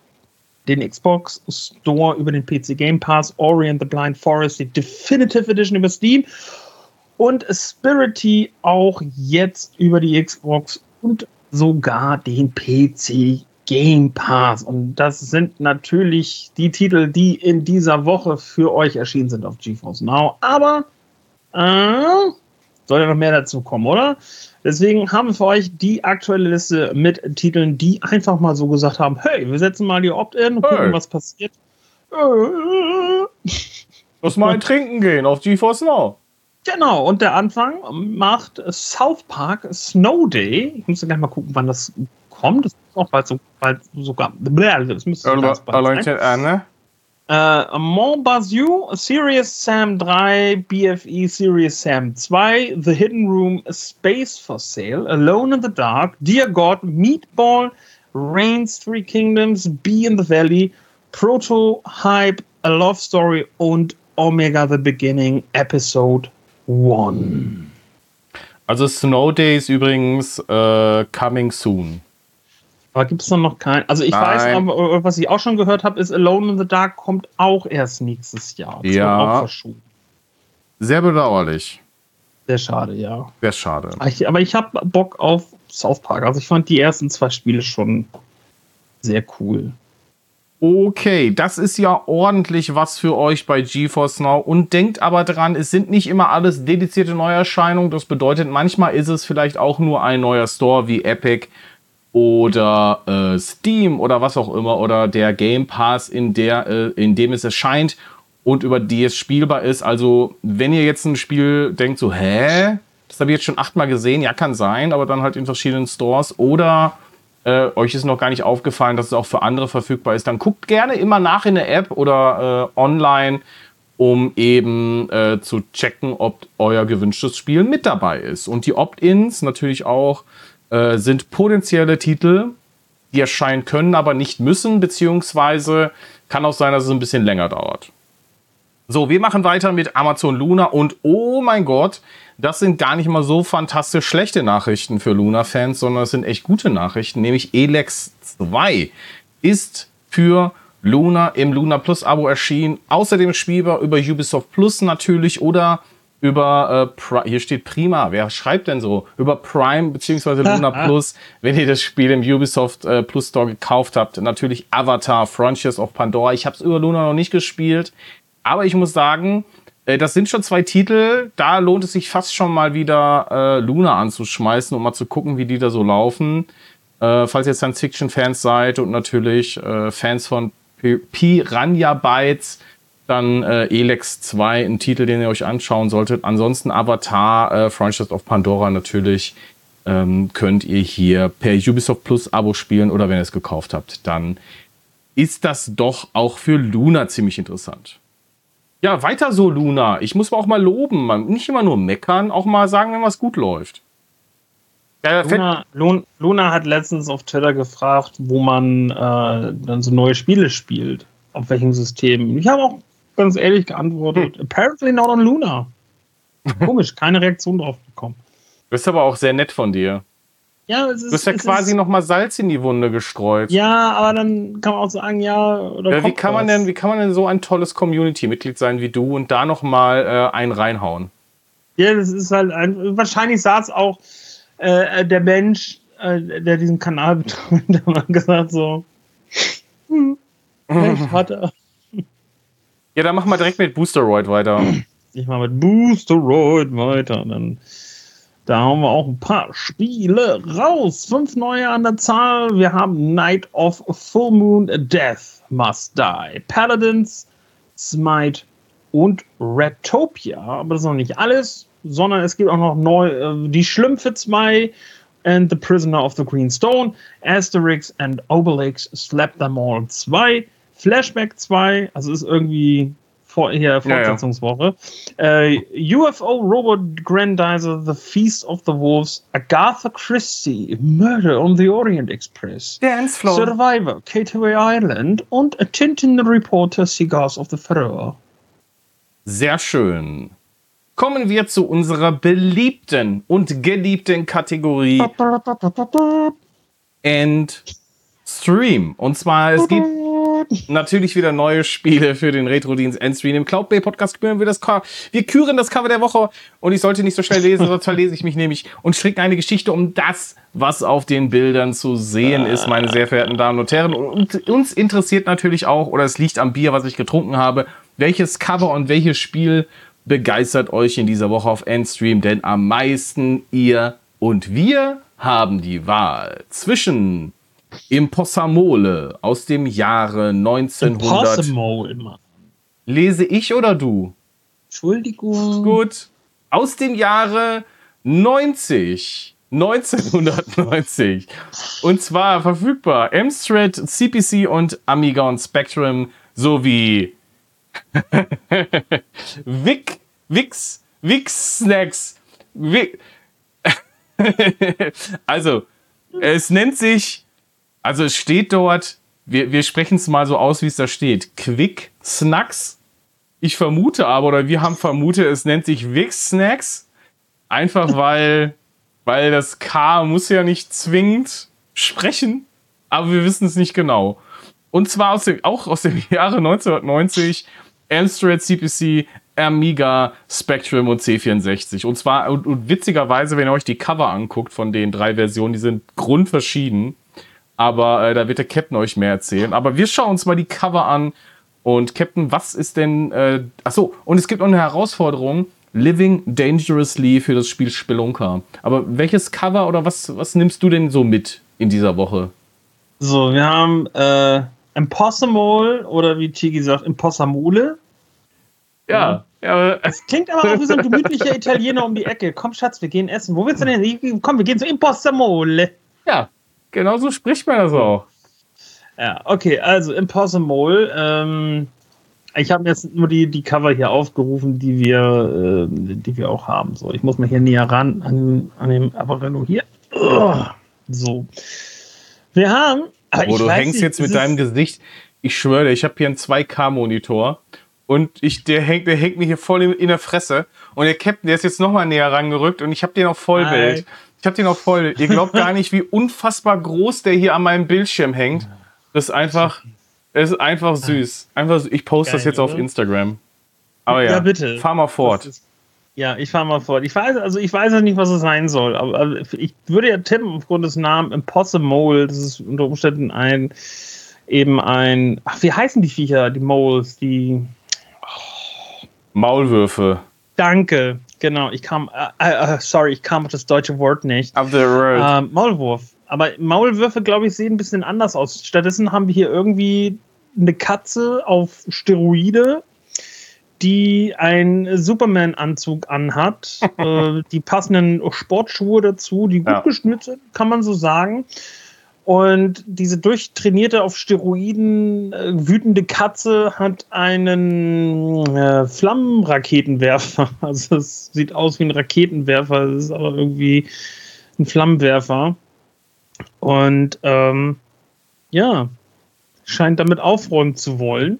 den Xbox Store über den PC Game Pass. Orient the Blind Forest, die Definitive Edition über Steam und Spirity auch jetzt über die Xbox und sogar den PC Game Pass. Und das sind natürlich die Titel, die in dieser Woche für euch erschienen sind auf GeForce Now. Aber äh, soll ja noch mehr dazu kommen, oder? Deswegen haben wir für euch die aktuelle Liste mit Titeln, die einfach mal so gesagt haben: Hey, wir setzen mal die Opt-in und gucken, hey. was passiert. Lass mal ein Trinken gehen auf GeForce Now. Genau, und der Anfang macht South Park Snow Day. Ich muss gleich mal gucken, wann das kommt. Das ist auch bald, so, bald sogar. Das müsste so ganz bald sein. Äh, Mont Baziou, Serious Sam 3, BFE Serious Sam 2, The Hidden Room, Space for Sale, Alone in the Dark, Dear God, Meatball, Reigns, Three Kingdoms, Bee in the Valley, Proto Hype, A Love Story und Omega the Beginning Episode One. Also Snow Days übrigens äh, coming soon. Aber gibt es noch kein? Also ich Nein. weiß, aber, was ich auch schon gehört habe, ist Alone in the Dark kommt auch erst nächstes Jahr. Das ja. Sehr bedauerlich. Sehr schade, ja. Sehr schade. Aber ich, aber ich habe Bock auf South Park. Also ich fand die ersten zwei Spiele schon sehr cool. Okay, das ist ja ordentlich was für euch bei GeForce Now. Und denkt aber dran, es sind nicht immer alles dedizierte Neuerscheinungen. Das bedeutet, manchmal ist es vielleicht auch nur ein neuer Store wie Epic oder äh, Steam oder was auch immer oder der Game Pass, in, der, äh, in dem es erscheint und über die es spielbar ist. Also, wenn ihr jetzt ein Spiel denkt, so, hä? Das habe ich jetzt schon achtmal gesehen, ja, kann sein, aber dann halt in verschiedenen Stores oder äh, euch ist noch gar nicht aufgefallen, dass es auch für andere verfügbar ist, dann guckt gerne immer nach in der App oder äh, online, um eben äh, zu checken, ob euer gewünschtes Spiel mit dabei ist. Und die Opt-ins natürlich auch äh, sind potenzielle Titel, die erscheinen können, aber nicht müssen, beziehungsweise kann auch sein, dass es ein bisschen länger dauert. So, wir machen weiter mit Amazon Luna und oh mein Gott, das sind gar nicht mal so fantastisch schlechte Nachrichten für Luna-Fans, sondern es sind echt gute Nachrichten, nämlich Elex 2 ist für Luna im Luna Plus Abo erschienen. Außerdem spielbar über Ubisoft Plus natürlich oder über, äh, hier steht Prima, wer schreibt denn so? Über Prime bzw. Luna Plus, wenn ihr das Spiel im Ubisoft äh, Plus Store gekauft habt. Natürlich Avatar, Frontiers of Pandora. Ich habe es über Luna noch nicht gespielt, aber ich muss sagen, äh, das sind schon zwei Titel, da lohnt es sich fast schon mal wieder äh, Luna anzuschmeißen, um mal zu gucken, wie die da so laufen. Äh, falls ihr Science-Fiction-Fans seid und natürlich äh, Fans von Piranha Bytes, dann äh, Elex 2, ein Titel, den ihr euch anschauen solltet. Ansonsten Avatar, äh, Frontiers of Pandora natürlich ähm, könnt ihr hier per Ubisoft Plus Abo spielen oder wenn ihr es gekauft habt, dann ist das doch auch für Luna ziemlich interessant. Ja, weiter so, Luna. Ich muss auch mal loben, man. Nicht immer nur meckern, auch mal sagen, wenn was gut läuft. Ja, Luna, Luna, hat letztens auf Twitter gefragt, wo man äh, dann so neue Spiele spielt. Auf welchem System. Ich habe auch ganz ehrlich geantwortet: hm. Apparently not on Luna. Komisch, keine Reaktion drauf bekommen. Das ist aber auch sehr nett von dir. Ja, es ist, du hast ja quasi nochmal Salz in die Wunde gestreut. Ja, aber dann kann man auch sagen, ja, oder ja, wie kann man denn, wie kann man denn so ein tolles Community-Mitglied sein wie du und da nochmal äh, einen reinhauen? Ja, das ist halt ein, wahrscheinlich saß auch äh, der Mensch, äh, der diesen Kanal betreut, der hat gesagt so, hm, recht hat er. Ja, dann machen wir direkt mit Boosteroid weiter. Ich mache mit Boosteroid weiter. Dann, da haben wir auch ein paar Spiele raus. Fünf neue an der Zahl. Wir haben Night of Full Moon Death Must Die. Paladins, Smite und Retopia. Aber das ist noch nicht alles sondern es gibt auch noch neu äh, die Schlümpfe 2 and The Prisoner of the Green Stone, Asterix and Obelix Slap Them All 2, Flashback 2, also ist irgendwie vor, hier Fortsetzungswoche. Ja, ja. Äh, UFO Robot Grandizer, The Feast of the Wolves, Agatha Christie, Murder on the Orient Express, Dance Floor, Survivor, Cataway Island und A Tintin Reporter, Cigars of the Furrow. Sehr schön kommen wir zu unserer beliebten und geliebten Kategorie End Stream. Und zwar, es gibt natürlich wieder neue Spiele für den Retro-Dienst Endstream. Im Cloud Bay Podcast küren wir das Cover. Wir küren das Cover der Woche und ich sollte nicht so schnell lesen, sonst verlese ich mich nämlich und stricke eine Geschichte um das, was auf den Bildern zu sehen ist, meine sehr verehrten Damen und Herren. Und uns interessiert natürlich auch, oder es liegt am Bier, was ich getrunken habe, welches Cover und welches Spiel begeistert euch in dieser Woche auf Endstream, denn am meisten ihr und wir haben die Wahl zwischen Impossamole aus dem Jahre 1900. Impossible, Mann. Lese ich oder du? Entschuldigung. Gut. Aus dem Jahre 90. 1990. Und zwar verfügbar Amstrad, CPC und Amiga und Spectrum sowie Wick, Wix, Wix Snacks. Wick. also, es nennt sich, also es steht dort, wir, wir sprechen es mal so aus, wie es da steht. Quick Snacks. Ich vermute aber, oder wir haben vermutet, es nennt sich Wix Snacks. Einfach weil, weil das K muss ja nicht zwingend sprechen, aber wir wissen es nicht genau. Und zwar aus dem, auch aus dem Jahre 1990 Amstrad CPC, Amiga, Spectrum und C64. Und zwar, und, und, witzigerweise, wenn ihr euch die Cover anguckt von den drei Versionen, die sind grundverschieden. Aber äh, da wird der Captain euch mehr erzählen. Aber wir schauen uns mal die Cover an. Und Captain, was ist denn. Äh, achso, und es gibt noch eine Herausforderung. Living Dangerously für das Spiel Spelunker. Aber welches Cover oder was, was nimmst du denn so mit in dieser Woche? So, wir haben äh, Impossible oder wie Tigi sagt, Impossamole. Ja. ja. Es klingt aber auch wie so ein gemütlicher Italiener um die Ecke. Komm, Schatz, wir gehen essen. Wo willst du denn hin? Komm, wir gehen zu Impossamole. Ja, genau so spricht man das auch. Ja, okay, also Impossible. Ähm, ich habe jetzt nur die, die Cover hier aufgerufen, die wir, äh, die wir auch haben. So, ich muss mal hier näher ran an, an dem Apparello hier. So. Wir haben Aber wo du hängst nicht, jetzt mit deinem Gesicht. Ich schwöre, ich habe hier einen 2K-Monitor und ich, der hängt, der hängt mir hier voll in, in der Fresse. Und der Captain, der ist jetzt nochmal näher rangerückt und ich habe den auf Vollbild. Ich habe den auf voll. Ihr glaubt gar nicht, wie unfassbar groß der hier an meinem Bildschirm hängt. Das ist einfach, das ist einfach süß. Einfach, ich poste Geil, das jetzt oder? auf Instagram. Aber ja, ja bitte. Fahr mal fort. Ja, ich fahre mal fort. Ich weiß, also ich weiß ja nicht, was es sein soll, aber ich würde ja tippen aufgrund des Namens Impossible. Das ist unter Umständen ein eben ein. Ach, wie heißen die Viecher? Die Moles, die oh. Maulwürfe. Danke, genau. Ich kam, äh, äh, sorry, ich kam auf das deutsche Wort nicht. Up the road. Äh, Maulwurf. Aber Maulwürfe, glaube ich, sehen ein bisschen anders aus. Stattdessen haben wir hier irgendwie eine Katze auf Steroide die einen Superman-Anzug anhat, äh, die passenden Sportschuhe dazu, die gut ja. geschnitten sind, kann man so sagen. Und diese durchtrainierte auf Steroiden äh, wütende Katze hat einen äh, Flammenraketenwerfer. Also es sieht aus wie ein Raketenwerfer, es ist aber irgendwie ein Flammenwerfer. Und ähm, ja, scheint damit aufräumen zu wollen.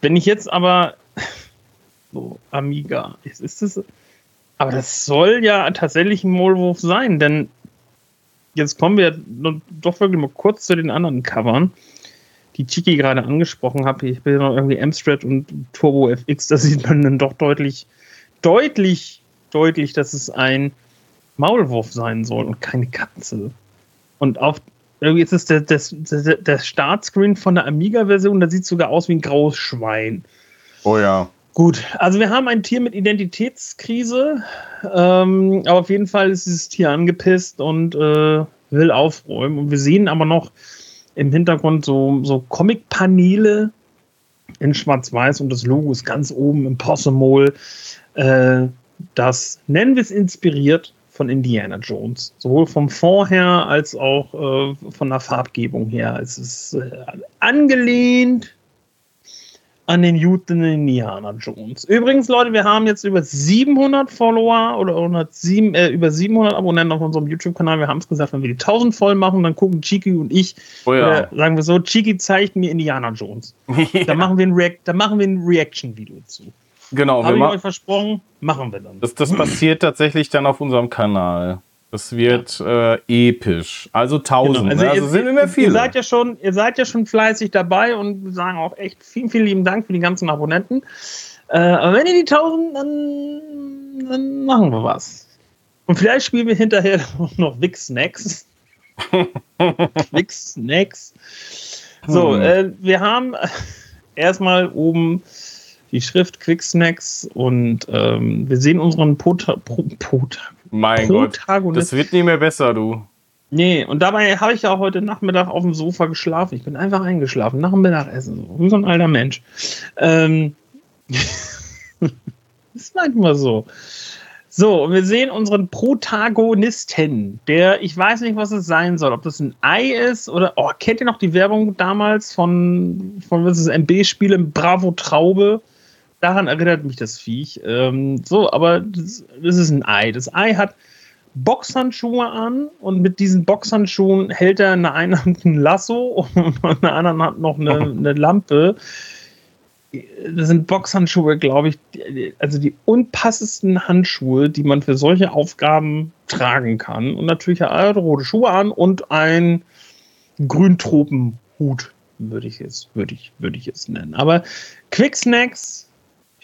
Wenn ich jetzt aber so, Amiga. Ist, das, aber das soll ja tatsächlich ein Maulwurf sein, denn jetzt kommen wir doch wirklich mal kurz zu den anderen Covern, die Chiki gerade angesprochen hat. Ich bin noch irgendwie Amstrad und Turbo FX, da sieht man dann doch deutlich, deutlich, deutlich, dass es ein Maulwurf sein soll und keine Katze. Und auf irgendwie ist es der, der, der, der Startscreen von der Amiga-Version, da sieht es sogar aus wie ein graues Schwein. Oh ja. Gut, also wir haben ein Tier mit Identitätskrise, ähm, aber auf jeden Fall ist dieses Tier angepisst und äh, will aufräumen. Und wir sehen aber noch im Hintergrund so, so Comic-Paneele in Schwarz-Weiß und das Logo ist ganz oben im Possumol. Äh, das nennen wir es inspiriert von Indiana Jones. Sowohl vom Fond her als auch äh, von der Farbgebung her. Es ist äh, angelehnt an den Juden Indiana Jones. Übrigens, Leute, wir haben jetzt über 700 Follower oder 107, äh, über 700 Abonnenten auf unserem YouTube-Kanal. Wir haben es gesagt, wenn wir die 1000 voll machen, dann gucken Chiki und ich, oh ja. äh, sagen wir so, Chiki zeigt mir Indiana Jones. ja. Da machen wir ein, React, da machen wir ein Reaction-Video zu. Genau. Habe ich euch versprochen, machen wir dann. Das, das passiert tatsächlich dann auf unserem Kanal. Das wird ja. äh, episch. Also tausend. Genau. Also, ne? also ihr, sind immer viele. Ihr seid ja schon, ihr seid ja schon fleißig dabei und sagen auch echt vielen, vielen lieben Dank für die ganzen Abonnenten. Äh, aber wenn ihr die tausend, dann, dann machen wir was. Und vielleicht spielen wir hinterher noch Wix Snacks. Wix Snacks. So, hm. äh, wir haben erstmal oben die Schrift Quick Snacks und ähm, wir sehen unseren Pot, Pot, Pot mein Gott, das wird nie mehr besser, du. Nee, und dabei habe ich ja auch heute Nachmittag auf dem Sofa geschlafen. Ich bin einfach eingeschlafen, nach dem Mittagessen, so, wie so ein alter Mensch. Ähm, ist manchmal so. So, und wir sehen unseren Protagonisten, der, ich weiß nicht, was es sein soll, ob das ein Ei ist oder, oh, kennt ihr noch die Werbung damals von, von was ist MB-Spiele Bravo Traube? Daran erinnert mich das Viech. Ähm, so, aber das, das, ist ein Ei. Das Ei hat Boxhandschuhe an und mit diesen Boxhandschuhen hält er in der einen Hand ein Lasso und in der anderen Hand noch eine, eine Lampe. Das sind Boxhandschuhe, glaube ich, also die unpassendsten Handschuhe, die man für solche Aufgaben tragen kann. Und natürlich hat er rote Schuhe an und ein Grüntropenhut, würde ich es, würde ich, würde ich es nennen. Aber Quick Snacks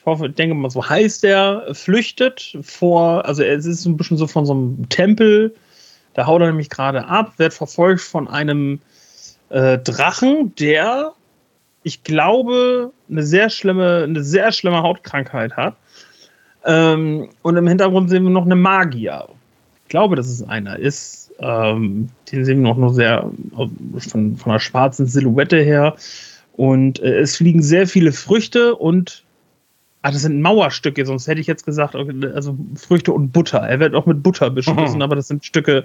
hoffe, ich denke mal, so heißt er, flüchtet vor, also es ist ein bisschen so von so einem Tempel, da haut er nämlich gerade ab, wird verfolgt von einem äh, Drachen, der, ich glaube, eine sehr schlimme, eine sehr schlimme Hautkrankheit hat. Ähm, und im Hintergrund sehen wir noch eine Magier. Ich glaube, dass es einer ist. Ähm, den sehen wir noch nur sehr von, von der schwarzen Silhouette her. Und äh, es fliegen sehr viele Früchte und Ah, das sind Mauerstücke, sonst hätte ich jetzt gesagt, also Früchte und Butter. Er wird auch mit Butter beschmissen, mhm. aber das sind Stücke,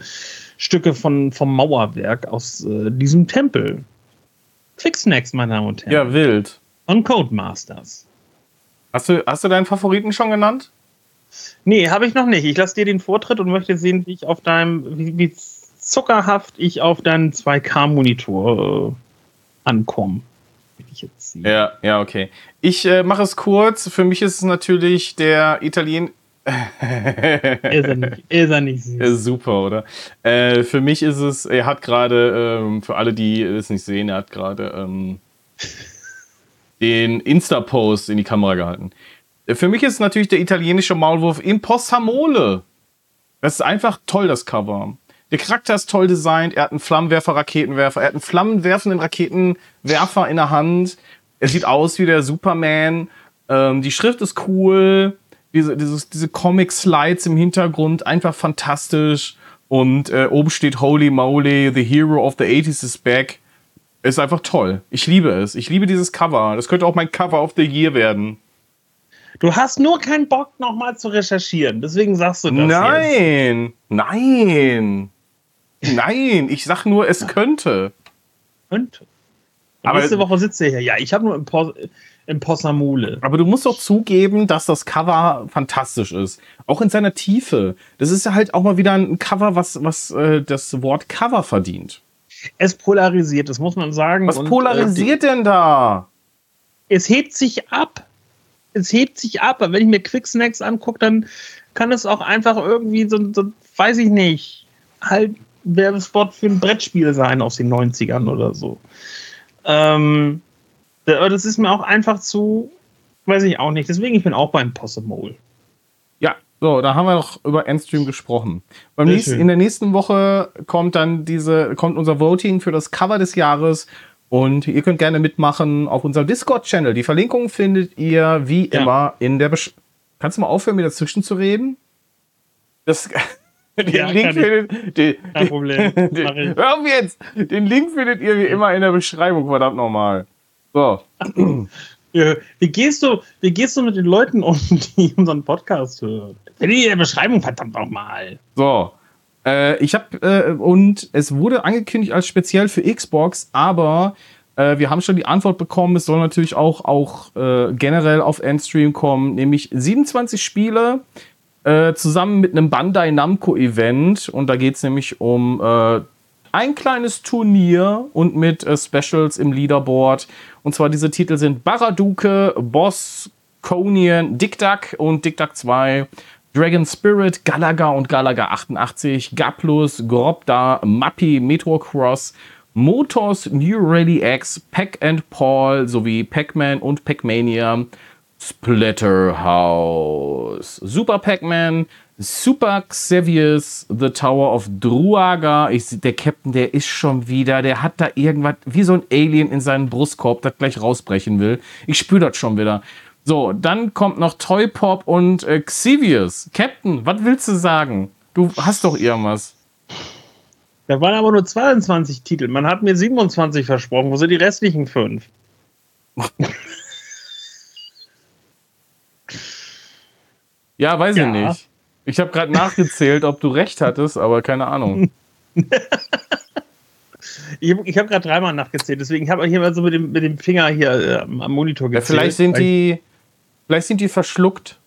Stücke von, vom Mauerwerk aus äh, diesem Tempel. Fixnacks, meine Damen und Herren. Ja, wild. Und Codemasters. Hast du, hast du deinen Favoriten schon genannt? Nee, habe ich noch nicht. Ich lasse dir den Vortritt und möchte sehen, wie ich auf deinem, wie, wie zuckerhaft ich auf deinen 2K-Monitor äh, ankomme. Ja, ja, okay. Ich äh, mache es kurz. Für mich ist es natürlich der Italien. ist, er nicht, ist er nicht süß. Super, oder? Äh, für mich ist es, er hat gerade, ähm, für alle, die es nicht sehen, er hat gerade ähm, den Insta-Post in die Kamera gehalten. Äh, für mich ist es natürlich der italienische Maulwurf Impossamole. Das ist einfach toll, das Cover. Der Charakter ist toll designt. Er hat einen Flammenwerfer, Raketenwerfer. Er hat einen flammenwerfenden Raketenwerfer in der Hand. Er sieht aus wie der Superman. Ähm, die Schrift ist cool. Diese, dieses, diese Comic-Slides im Hintergrund, einfach fantastisch. Und äh, oben steht Holy Moly, the hero of the 80s is back. Ist einfach toll. Ich liebe es. Ich liebe dieses Cover. Das könnte auch mein Cover of the Year werden. Du hast nur keinen Bock, nochmal zu recherchieren. Deswegen sagst du das. Nein, jetzt. nein, nein. Ich sag nur, es könnte. Könnte. Aber nächste Woche sitzt er hier. Ja, ich habe nur im, Pos im Possamule. Aber du musst doch zugeben, dass das Cover fantastisch ist. Auch in seiner Tiefe. Das ist ja halt auch mal wieder ein Cover, was, was äh, das Wort Cover verdient. Es polarisiert, das muss man sagen. Was Und, äh, polarisiert äh, denn da? Es hebt sich ab es hebt sich ab. Aber wenn ich mir Quicksnacks angucke, dann kann es auch einfach irgendwie so, so weiß ich nicht, halt Werbespot für ein Brettspiel sein aus den 90ern oder so. Ähm, das ist mir auch einfach zu, weiß ich auch nicht. Deswegen, ich bin auch beim Possible. Ja, so, da haben wir doch über Endstream gesprochen. Beim nächsten, in der nächsten Woche kommt dann diese, kommt unser Voting für das Cover des Jahres und ihr könnt gerne mitmachen auf unserem Discord-Channel. Die Verlinkung findet ihr wie ja. immer in der Besch Kannst du mal aufhören, mir dazwischen zu reden? Das, den ja, Link findet. Den, Kein Problem. Den, hör auf jetzt! Den Link findet ihr wie immer in der Beschreibung, verdammt nochmal. So. Wie, gehst du, wie gehst du mit den Leuten um, die unseren Podcast hören? Findet ihr in der Beschreibung, verdammt nochmal. So. Äh, ich habe äh, und es wurde angekündigt als speziell für Xbox, aber äh, wir haben schon die Antwort bekommen. Es soll natürlich auch auch äh, generell auf Endstream kommen, nämlich 27 Spiele äh, zusammen mit einem Bandai Namco Event und da geht es nämlich um äh, ein kleines Turnier und mit Specials im Leaderboard. Und zwar diese Titel sind Baraduke, Boss, Conian, Dick Duck und Dick Duck 2. Dragon Spirit, Galaga und Galaga 88, Gaplus, Grobda, Mappi, Metrocross, Motors, New Rally X, Pack and Paul sowie Pac-Man und Pac-Mania, Splatterhouse, Super Pac-Man, Super Xavius, The Tower of Druaga. Ich, der Captain, der ist schon wieder, der hat da irgendwas wie so ein Alien in seinen Brustkorb, das gleich rausbrechen will. Ich spüre das schon wieder. So, dann kommt noch Toy Pop und äh, Xevious. Captain, was willst du sagen? Du hast doch irgendwas. Da waren aber nur 22 Titel. Man hat mir 27 versprochen. Wo sind die restlichen fünf? ja, weiß ja. ich nicht. Ich habe gerade nachgezählt, ob du recht hattest, aber keine Ahnung. ich habe hab gerade dreimal nachgezählt, deswegen habe ich hier mal so mit dem, mit dem Finger hier äh, am Monitor gezählt. Ja, vielleicht sind die Vielleicht sind die verschluckt.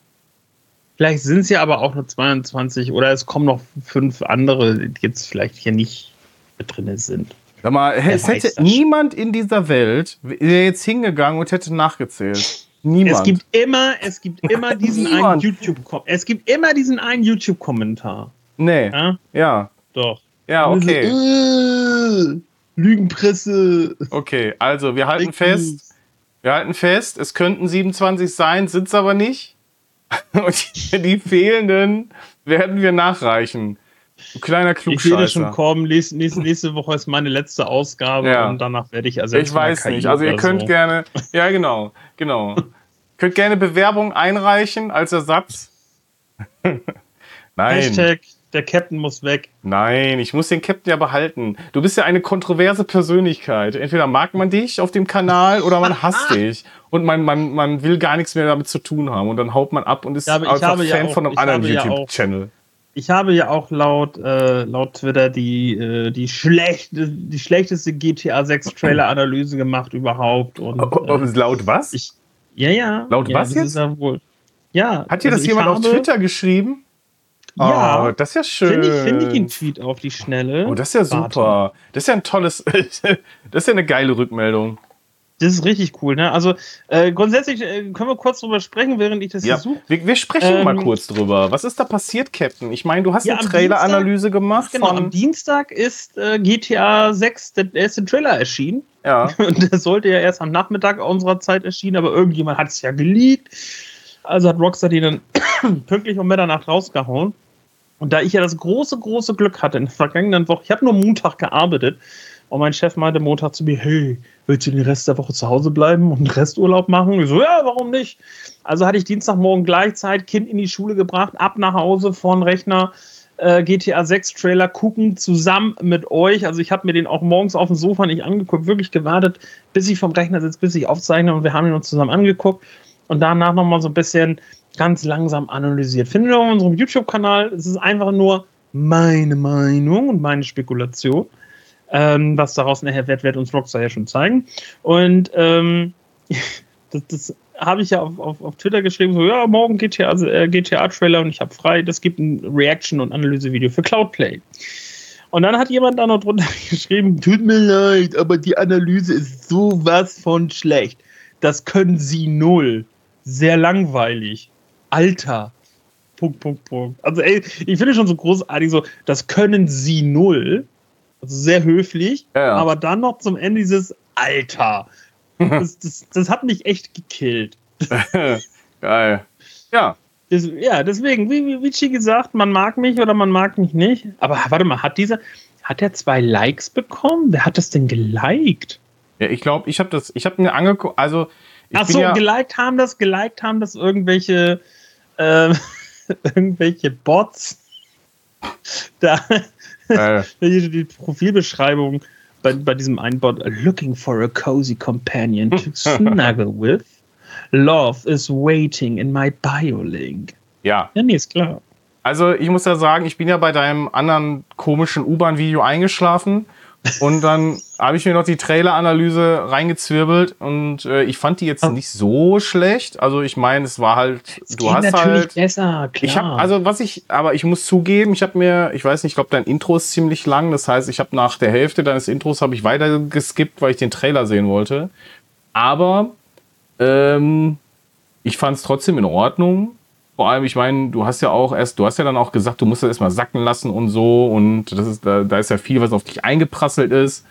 Vielleicht sind es ja aber auch nur 22 oder es kommen noch fünf andere, die jetzt vielleicht hier nicht drin sind. Sag mal, es hätte niemand in dieser Welt wäre jetzt hingegangen und hätte nachgezählt. Niemand. Es gibt immer, es gibt immer diesen einen YouTube, es gibt immer diesen einen YouTube-Kommentar. Nee. Ja? ja. Doch. Ja, okay. So, äh, Lügenpresse. Okay, also wir halten fest, wir halten fest, es könnten 27 sein, sind es aber nicht. Und die, fehlenden werden wir nachreichen. Du kleiner Klugscheißer. Ich werde schon kommen. Nächste, nächste, Woche ist meine letzte Ausgabe ja. und danach werde ich also Ich weiß nicht. Also ihr könnt so. gerne, ja genau, genau. könnt gerne Bewerbung einreichen als Ersatz. Nein. Hashtag der Captain muss weg. Nein, ich muss den Captain ja behalten. Du bist ja eine kontroverse Persönlichkeit. Entweder mag man dich auf dem Kanal oder man hasst dich. Und man, man, man will gar nichts mehr damit zu tun haben. Und dann haut man ab und ist ja, einfach Fan ja auch, von einem anderen YouTube-Channel. Ich habe ja auch laut, äh, laut Twitter die, äh, die, schlechte, die schlechteste GTA 6 Trailer-Analyse gemacht überhaupt. Und, äh, laut was? Ich, ja, ja. Laut ja, was jetzt? Ja, wohl. ja. Hat dir also das jemand auf Twitter geschrieben? Ja, oh, das ist ja schön. Finde ich, find ich den Tweet auf die Schnelle. Oh, das ist ja super. Warte. Das ist ja ein tolles, das ist ja eine geile Rückmeldung. Das ist richtig cool, ne? Also äh, grundsätzlich äh, können wir kurz drüber sprechen, während ich das ja. suche. Wir, wir, sprechen ähm, mal kurz drüber. Was ist da passiert, Captain? Ich meine, du hast ja, eine Trailer-Analyse gemacht. Genau, am Dienstag ist äh, GTA 6 der erste Trailer erschienen. Ja. Und der sollte ja erst am Nachmittag unserer Zeit erschienen, aber irgendjemand hat es ja geleakt. Also hat Rockstar die dann pünktlich um Mitternacht rausgehauen. Und da ich ja das große, große Glück hatte in der vergangenen Woche, ich habe nur Montag gearbeitet, und mein Chef meinte Montag zu mir, hey, willst du den Rest der Woche zu Hause bleiben und Resturlaub machen? Ich so, ja, warum nicht? Also hatte ich Dienstagmorgen gleichzeitig Kind in die Schule gebracht, ab nach Hause von Rechner, äh, GTA 6 Trailer gucken, zusammen mit euch. Also ich habe mir den auch morgens auf dem Sofa nicht angeguckt, wirklich gewartet, bis ich vom Rechner sitze, bis ich aufzeichne und wir haben ihn uns zusammen angeguckt und danach nochmal so ein bisschen ganz langsam analysiert. Findet ihr auf unserem YouTube-Kanal, es ist einfach nur meine Meinung und meine Spekulation. Ähm, was daraus nachher wird, wird uns Rockstar ja schon zeigen. Und ähm, das, das habe ich ja auf, auf, auf Twitter geschrieben, so, ja, morgen GTA, also, äh, GTA-Trailer und ich habe frei, das gibt ein Reaction- und Analysevideo für Cloudplay. Und dann hat jemand da noch drunter geschrieben, tut mir leid, aber die Analyse ist sowas von schlecht. Das können sie null. Sehr langweilig. Alter. Punkt, Punkt, Punkt. Also ey, ich finde schon so großartig so, das können sie null. Also sehr höflich, ja, ja. aber dann noch zum Ende dieses Alter. Das, das, das hat mich echt gekillt. Geil. Ja. Das, ja, deswegen, wie, wie Vici gesagt, man mag mich oder man mag mich nicht. Aber warte mal, hat dieser, hat er zwei Likes bekommen? Wer hat das denn geliked? Ja, ich glaube, ich habe das, ich habe mir angeguckt, also. Ach so, ja geliked haben das, geliked haben das irgendwelche, äh, irgendwelche Bots. Da, äh. die Profilbeschreibung bei, bei diesem Einbot, looking for a cozy companion to snuggle with. Love is waiting in my bio-link. Ja. Ja, nee, ist klar. Also ich muss ja sagen, ich bin ja bei deinem anderen komischen U-Bahn-Video eingeschlafen und dann habe ich mir noch die Trailer-Analyse reingezwirbelt und äh, ich fand die jetzt nicht so schlecht. Also ich meine, es war halt, es du hast halt besser, klar. Ich habe also was ich, aber ich muss zugeben, ich habe mir, ich weiß nicht, ich glaube dein Intro ist ziemlich lang. Das heißt, ich habe nach der Hälfte deines Intros habe ich weiter geskippt, weil ich den Trailer sehen wollte. Aber ähm, ich fand es trotzdem in Ordnung vor allem, ich meine, du hast ja auch erst, du hast ja dann auch gesagt, du musst das erstmal sacken lassen und so. Und das ist, da, da ist ja viel, was auf dich eingeprasselt ist.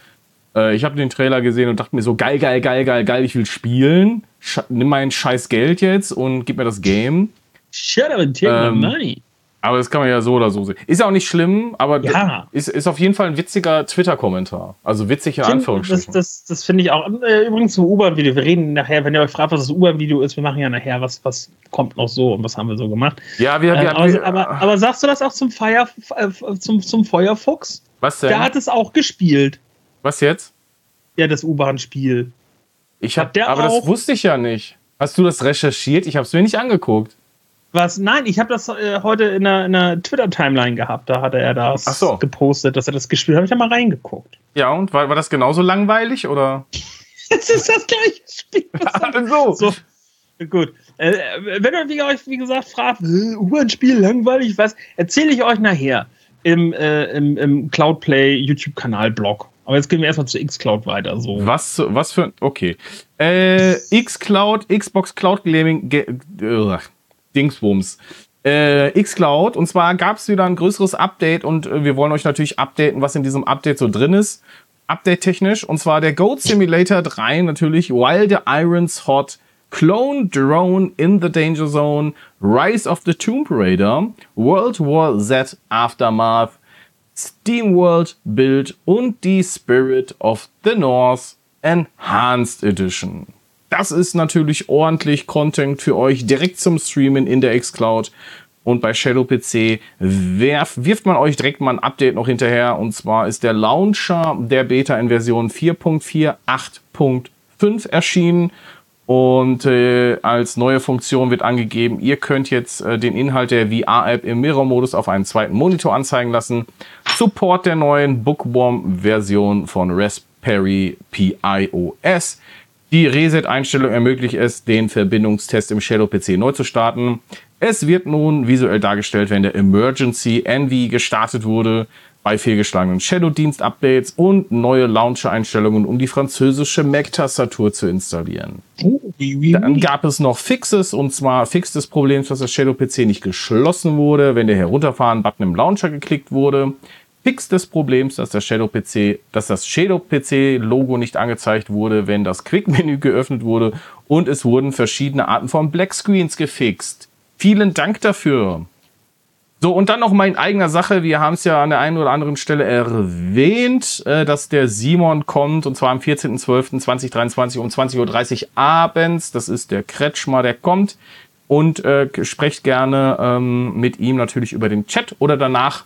Äh, ich habe den Trailer gesehen und dachte mir so, geil, geil, geil, geil, geil, ich will spielen. Sch nimm mein scheiß Geld jetzt und gib mir das Game. Shut up and take ähm, my money. Aber das kann man ja so oder so sehen. Ist auch nicht schlimm, aber ja. ist, ist auf jeden Fall ein witziger Twitter-Kommentar. Also witzige Anführungsstrichen. Das, das, das finde ich auch. Äh, übrigens zum U-Bahn-Video. Wir reden nachher, wenn ihr euch fragt, was das U-Bahn-Video ist, wir machen ja nachher, was, was kommt noch so und was haben wir so gemacht. Ja, wir, wir, äh, aber, aber, aber, sagst du das auch zum, Feier, äh, zum, zum Feuerfuchs? Was denn? Der hat es auch gespielt. Was jetzt? Ja, das U-Bahn-Spiel. Ich hab, hab aber das wusste ich ja nicht. Hast du das recherchiert? Ich habe es mir nicht angeguckt. Was? Nein, ich habe das äh, heute in einer, einer Twitter-Timeline gehabt. Da hatte er das so. gepostet, dass er das gespielt hat. Habe ich da mal reingeguckt. Ja, und war, war das genauso langweilig oder? Es ist das gleiche Spiel. Also. So. Gut. Äh, wenn ihr euch, wie gesagt, fragt, U-Bahn-Spiel langweilig, was, erzähle ich euch nachher im, äh, im, im Cloudplay YouTube-Kanal-Blog. Aber jetzt gehen wir erstmal zu Xcloud weiter. So. Was, was für. Okay. Äh, Xcloud, Xbox Cloud Gaming. Dingsbums. Äh, xCloud. Und zwar gab es wieder ein größeres Update und äh, wir wollen euch natürlich updaten, was in diesem Update so drin ist. Update-technisch. Und zwar der Goat Simulator 3 natürlich. While the Iron's Hot. Clone Drone in the Danger Zone. Rise of the Tomb Raider. World War Z Aftermath. SteamWorld Build und die Spirit of the North Enhanced Edition. Das ist natürlich ordentlich Content für euch direkt zum Streamen in der xCloud. Und bei Shadow PC werf, wirft man euch direkt mal ein Update noch hinterher. Und zwar ist der Launcher der Beta in Version 4.48.5 erschienen. Und äh, als neue Funktion wird angegeben, ihr könnt jetzt äh, den Inhalt der VR-App im Mirror-Modus auf einen zweiten Monitor anzeigen lassen. Support der neuen Bookworm-Version von Raspberry Pi OS Die Reset-Einstellung ermöglicht es, den Verbindungstest im Shadow PC neu zu starten. Es wird nun visuell dargestellt, wenn der Emergency Envy gestartet wurde, bei fehlgeschlagenen Shadow-Dienst-Updates und neue Launcher-Einstellungen, um die französische Mac-Tastatur zu installieren. Oh, Dann gab es noch Fixes, und zwar Fix des Problems, dass das Shadow-PC nicht geschlossen wurde, wenn der Herunterfahren-Button im Launcher geklickt wurde. Fix des Problems, dass das Shadow PC, dass das Shadow PC Logo nicht angezeigt wurde, wenn das Quick-Menü geöffnet wurde und es wurden verschiedene Arten von Black Screens gefixt. Vielen Dank dafür. So, und dann noch mal in eigener Sache. Wir haben es ja an der einen oder anderen Stelle erwähnt, äh, dass der Simon kommt, und zwar am 14.12.2023 um 20.30 Uhr abends. Das ist der Kretschmer, der kommt. Und äh, sprecht gerne ähm, mit ihm natürlich über den Chat oder danach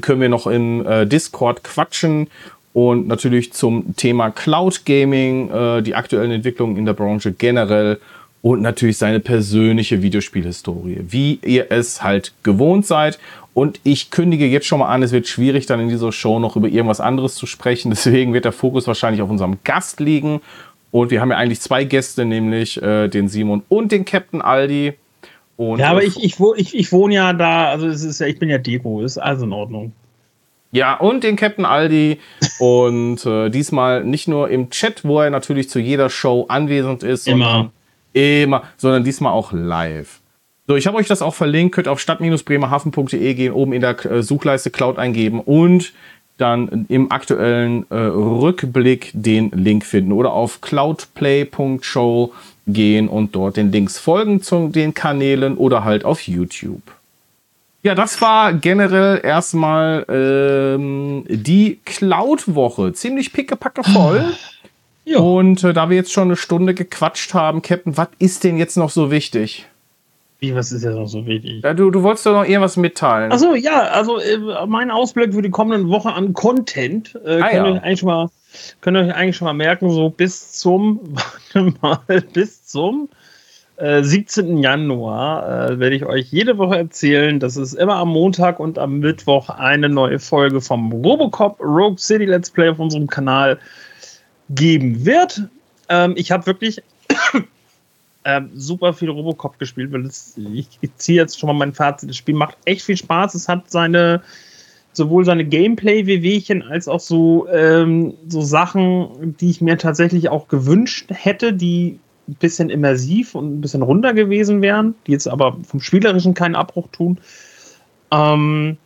können wir noch im äh, Discord quatschen und natürlich zum Thema Cloud Gaming, äh, die aktuellen Entwicklungen in der Branche generell und natürlich seine persönliche Videospielhistorie, wie ihr es halt gewohnt seid. Und ich kündige jetzt schon mal an, es wird schwierig, dann in dieser Show noch über irgendwas anderes zu sprechen. Deswegen wird der Fokus wahrscheinlich auf unserem Gast liegen. Und wir haben ja eigentlich zwei Gäste, nämlich äh, den Simon und den Captain Aldi. Und ja, aber ich, ich, ich, ich wohne ja da, also es ist ja, ich bin ja Deko, ist also in Ordnung. Ja, und den Captain Aldi. und äh, diesmal nicht nur im Chat, wo er natürlich zu jeder Show anwesend ist. Immer. Immer, sondern diesmal auch live. So, ich habe euch das auch verlinkt, könnt auf stadt-bremerhaven.de gehen, oben in der äh, Suchleiste Cloud eingeben und dann im aktuellen äh, Rückblick den Link finden oder auf cloudplay.show gehen und dort den Links folgen zu den Kanälen oder halt auf YouTube. Ja, das war generell erstmal ähm, die Cloud-Woche. Ziemlich pickepacke voll. Ja. Und äh, da wir jetzt schon eine Stunde gequatscht haben, Captain, was ist denn jetzt noch so wichtig? Wie, was ist jetzt noch so wichtig? Ja, du, du wolltest doch noch irgendwas mitteilen. Achso, ja, also äh, mein Ausblick für die kommende Woche an Content äh, ah, könnt, ja. ihr eigentlich schon mal, könnt ihr euch eigentlich schon mal merken, so bis zum, warte mal, bis zum äh, 17. Januar äh, werde ich euch jede Woche erzählen, dass es immer am Montag und am Mittwoch eine neue Folge vom Robocop Rogue City Let's Play auf unserem Kanal geben wird. Ähm, ich habe wirklich ähm, super viel Robocop gespielt, weil es, ich, ich ziehe jetzt schon mal mein Fazit. Das Spiel macht echt viel Spaß. Es hat seine sowohl seine Gameplay-Wehwehchen als auch so, ähm, so Sachen, die ich mir tatsächlich auch gewünscht hätte, die ein bisschen immersiv und ein bisschen runter gewesen wären, die jetzt aber vom Spielerischen keinen Abbruch tun. Ähm,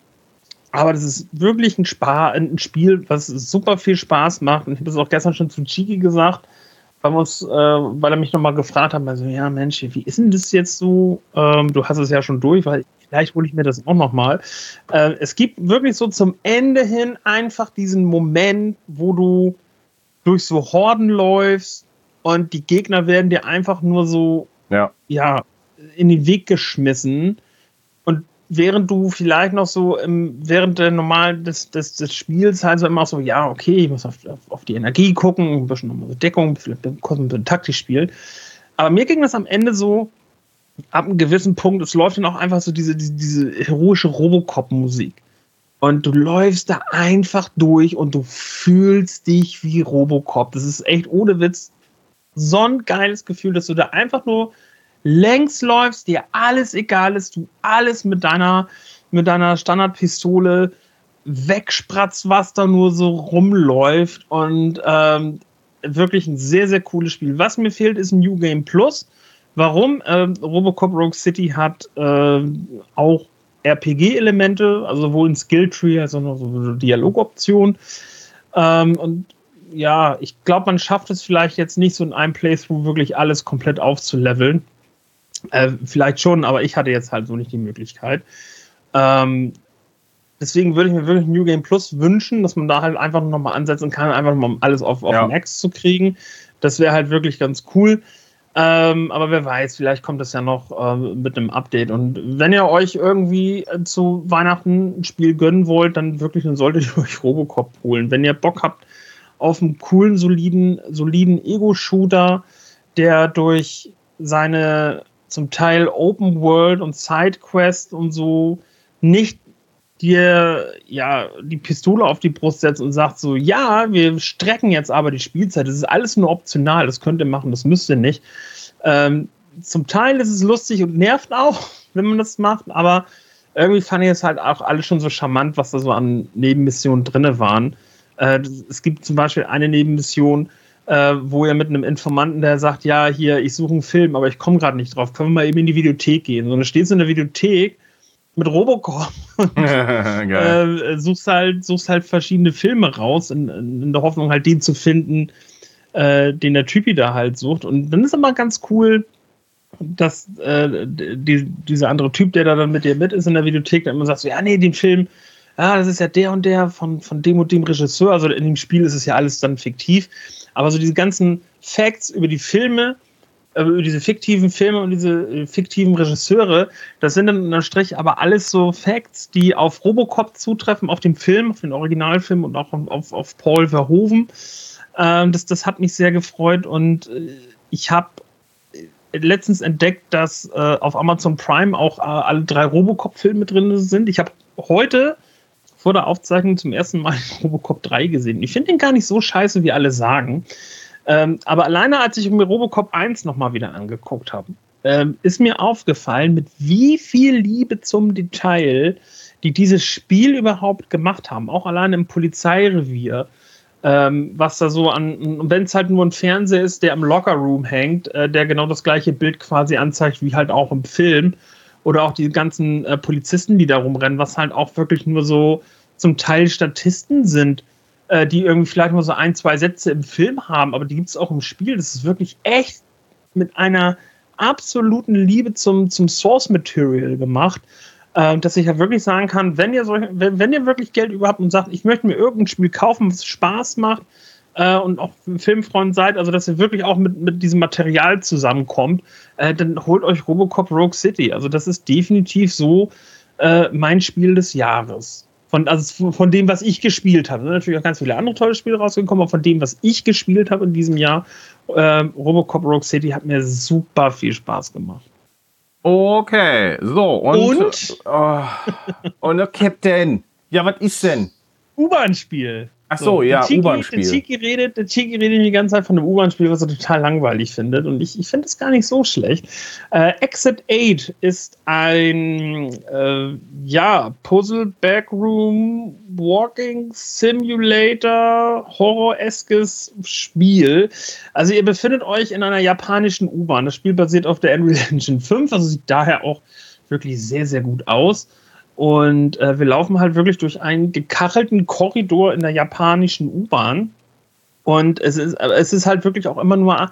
aber das ist wirklich ein, Spar ein Spiel, was super viel Spaß macht. Und ich habe es auch gestern schon zu Chiki gesagt, weil, uns, äh, weil er mich nochmal gefragt hat, also, ja Mensch, wie ist denn das jetzt so? Ähm, du hast es ja schon durch, weil vielleicht hole ich mir das auch nochmal. Äh, es gibt wirklich so zum Ende hin einfach diesen Moment, wo du durch so Horden läufst und die Gegner werden dir einfach nur so ja. ja in den Weg geschmissen während du vielleicht noch so im, während der normalen des, des, des Spiels halt so immer so, ja, okay, ich muss auf, auf, die Energie gucken, ein bisschen nochmal Deckung, vielleicht ein bisschen taktisch spielen. Aber mir ging das am Ende so, ab einem gewissen Punkt, es läuft dann auch einfach so diese, diese, diese heroische Robocop-Musik. Und du läufst da einfach durch und du fühlst dich wie Robocop. Das ist echt ohne Witz so ein geiles Gefühl, dass du da einfach nur längs läufst, dir alles egal ist, du alles mit deiner, mit deiner Standardpistole wegspratzt, was da nur so rumläuft und ähm, wirklich ein sehr, sehr cooles Spiel. Was mir fehlt, ist ein New Game Plus. Warum? Ähm, Robocop Rogue City hat äh, auch RPG-Elemente, also sowohl ein Skilltree als auch noch eine Dialogoption. Ähm, und ja, ich glaube, man schafft es vielleicht jetzt nicht so in einem Playthrough wirklich alles komplett aufzuleveln. Äh, vielleicht schon, aber ich hatte jetzt halt so nicht die Möglichkeit. Ähm, deswegen würde ich mir wirklich New Game Plus wünschen, dass man da halt einfach nochmal ansetzen kann, einfach mal alles auf, auf ja. Max zu kriegen. Das wäre halt wirklich ganz cool. Ähm, aber wer weiß, vielleicht kommt das ja noch äh, mit einem Update. Und wenn ihr euch irgendwie äh, zu Weihnachten ein Spiel gönnen wollt, dann wirklich, dann solltet ihr euch Robocop holen. Wenn ihr Bock habt auf einen coolen, soliden, soliden Ego-Shooter, der durch seine zum Teil Open World und Side Quest und so nicht dir ja die Pistole auf die Brust setzt und sagt so, ja, wir strecken jetzt aber die Spielzeit. Das ist alles nur optional. Das könnt ihr machen, das müsst ihr nicht. Ähm, zum Teil ist es lustig und nervt auch, wenn man das macht, aber irgendwie fand ich es halt auch alles schon so charmant, was da so an Nebenmissionen drin waren. Äh, es gibt zum Beispiel eine Nebenmission, äh, wo ihr mit einem Informanten, der sagt, ja, hier, ich suche einen Film, aber ich komme gerade nicht drauf, können wir mal eben in die Videothek gehen. So, dann stehst du in der Videothek mit Robocop und äh, suchst, halt, suchst halt verschiedene Filme raus, in, in der Hoffnung halt den zu finden, äh, den der Typi da halt sucht. Und dann ist aber ganz cool, dass äh, die, dieser andere Typ, der da dann mit dir mit ist in der Videothek, dann immer sagt so, ja, nee, den Film, ja, das ist ja der und der von, von dem und dem Regisseur. Also in dem Spiel ist es ja alles dann fiktiv. Aber so diese ganzen Facts über die Filme, äh, über diese fiktiven Filme und diese äh, fiktiven Regisseure, das sind dann unterm Strich aber alles so Facts, die auf Robocop zutreffen, auf den Film, auf den Originalfilm und auch auf, auf Paul Verhoeven. Ähm, das, das hat mich sehr gefreut und äh, ich habe letztens entdeckt, dass äh, auf Amazon Prime auch äh, alle drei Robocop-Filme drin sind. Ich habe heute vor der Aufzeichnung zum ersten Mal Robocop 3 gesehen. Ich finde den gar nicht so scheiße, wie alle sagen. Ähm, aber alleine, als ich mir Robocop 1 nochmal wieder angeguckt habe, ähm, ist mir aufgefallen, mit wie viel Liebe zum Detail die dieses Spiel überhaupt gemacht haben. Auch alleine im Polizeirevier ähm, was da so an, wenn es halt nur ein Fernseher ist, der im Lockerroom hängt, äh, der genau das gleiche Bild quasi anzeigt wie halt auch im Film. Oder auch die ganzen äh, Polizisten, die da rumrennen, was halt auch wirklich nur so zum Teil Statisten sind, äh, die irgendwie vielleicht nur so ein, zwei Sätze im Film haben, aber die gibt es auch im Spiel. Das ist wirklich echt mit einer absoluten Liebe zum, zum Source Material gemacht äh, dass ich ja wirklich sagen kann, wenn ihr, solch, wenn, wenn ihr wirklich Geld überhaupt und sagt, ich möchte mir irgendein Spiel kaufen, was Spaß macht äh, und auch Filmfreund seid, also dass ihr wirklich auch mit, mit diesem Material zusammenkommt, äh, dann holt euch Robocop Rogue City. Also das ist definitiv so äh, mein Spiel des Jahres. Von, also von dem, was ich gespielt habe. Sind natürlich auch ganz viele andere tolle Spiele rausgekommen, aber von dem, was ich gespielt habe in diesem Jahr, äh, Robocop Rogue City hat mir super viel Spaß gemacht. Okay, so und und, oh, und der Captain. Ja, was ist denn? U-Bahn-Spiel. Ach so, ja, U-Bahn-Spiel. Der Chiki redet, der Chiki redet die ganze Zeit von einem U-Bahn-Spiel, was er total langweilig findet. Und ich, ich finde es gar nicht so schlecht. Äh, Exit 8 ist ein, äh, ja, Puzzle Backroom Walking Simulator horror-eskes Spiel. Also ihr befindet euch in einer japanischen U-Bahn. Das Spiel basiert auf der Unreal Engine 5, also sieht daher auch wirklich sehr, sehr gut aus. Und äh, wir laufen halt wirklich durch einen gekachelten Korridor in der japanischen U-Bahn. Und es ist, es ist halt wirklich auch immer nur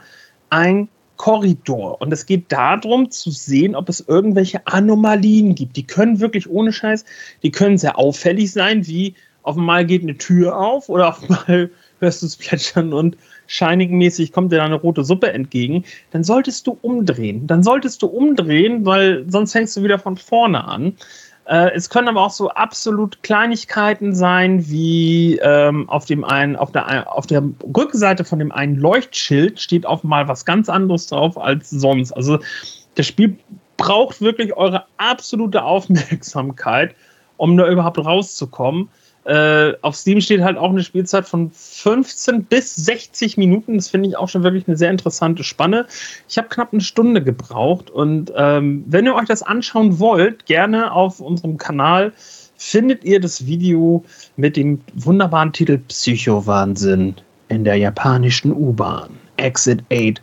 ein Korridor. Und es geht darum zu sehen, ob es irgendwelche Anomalien gibt. Die können wirklich ohne Scheiß, die können sehr auffällig sein, wie auf einmal geht eine Tür auf oder auf einmal hörst du es plätschern und Shining-mäßig kommt dir da eine rote Suppe entgegen. Dann solltest du umdrehen. Dann solltest du umdrehen, weil sonst fängst du wieder von vorne an. Äh, es können aber auch so absolut Kleinigkeiten sein, wie ähm, auf dem einen, auf der, auf der Rückseite von dem einen Leuchtschild steht auf mal was ganz anderes drauf als sonst. Also das Spiel braucht wirklich eure absolute Aufmerksamkeit, um da überhaupt rauszukommen. Äh, auf Steam steht halt auch eine Spielzeit von 15 bis 60 Minuten. Das finde ich auch schon wirklich eine sehr interessante Spanne. Ich habe knapp eine Stunde gebraucht und ähm, wenn ihr euch das anschauen wollt, gerne auf unserem Kanal findet ihr das Video mit dem wunderbaren Titel Psychowahnsinn in der japanischen U-Bahn. Exit 8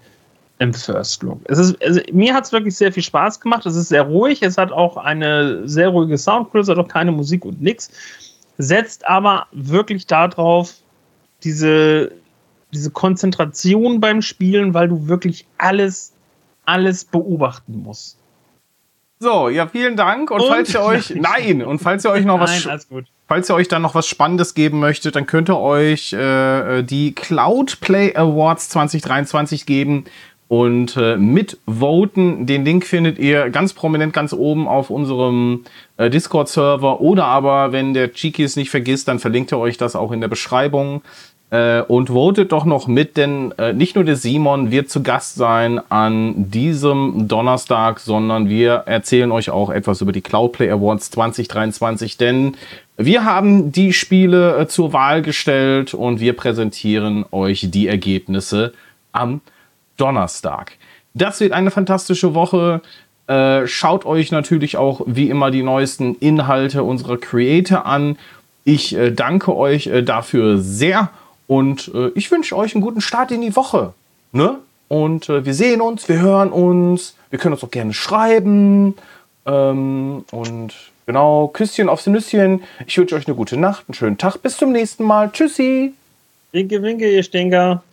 im First Look. Es ist, also mir hat es wirklich sehr viel Spaß gemacht. Es ist sehr ruhig. Es hat auch eine sehr ruhige Soundkulisse, hat auch keine Musik und nichts setzt aber wirklich darauf, diese, diese Konzentration beim Spielen, weil du wirklich alles, alles beobachten musst. So, ja, vielen Dank. Und, und falls ihr euch, nein, und falls ihr euch noch was, nein, falls ihr euch dann noch was Spannendes geben möchtet, dann könnt ihr euch äh, die Cloud Play Awards 2023 geben und äh, mitvoten. Den Link findet ihr ganz prominent ganz oben auf unserem äh, Discord-Server oder aber, wenn der Cheeky es nicht vergisst, dann verlinkt er euch das auch in der Beschreibung. Äh, und votet doch noch mit, denn äh, nicht nur der Simon wird zu Gast sein an diesem Donnerstag, sondern wir erzählen euch auch etwas über die Cloudplay Awards 2023, denn wir haben die Spiele äh, zur Wahl gestellt und wir präsentieren euch die Ergebnisse am Donnerstag. Das wird eine fantastische Woche. Äh, schaut euch natürlich auch wie immer die neuesten Inhalte unserer Creator an. Ich äh, danke euch äh, dafür sehr und äh, ich wünsche euch einen guten Start in die Woche. Ne? Und äh, wir sehen uns, wir hören uns, wir können uns auch gerne schreiben. Ähm, und genau, Küsschen aufs Nüsschen. Ich wünsche euch eine gute Nacht, einen schönen Tag. Bis zum nächsten Mal. Tschüssi. Winke, winke, ihr Stinker.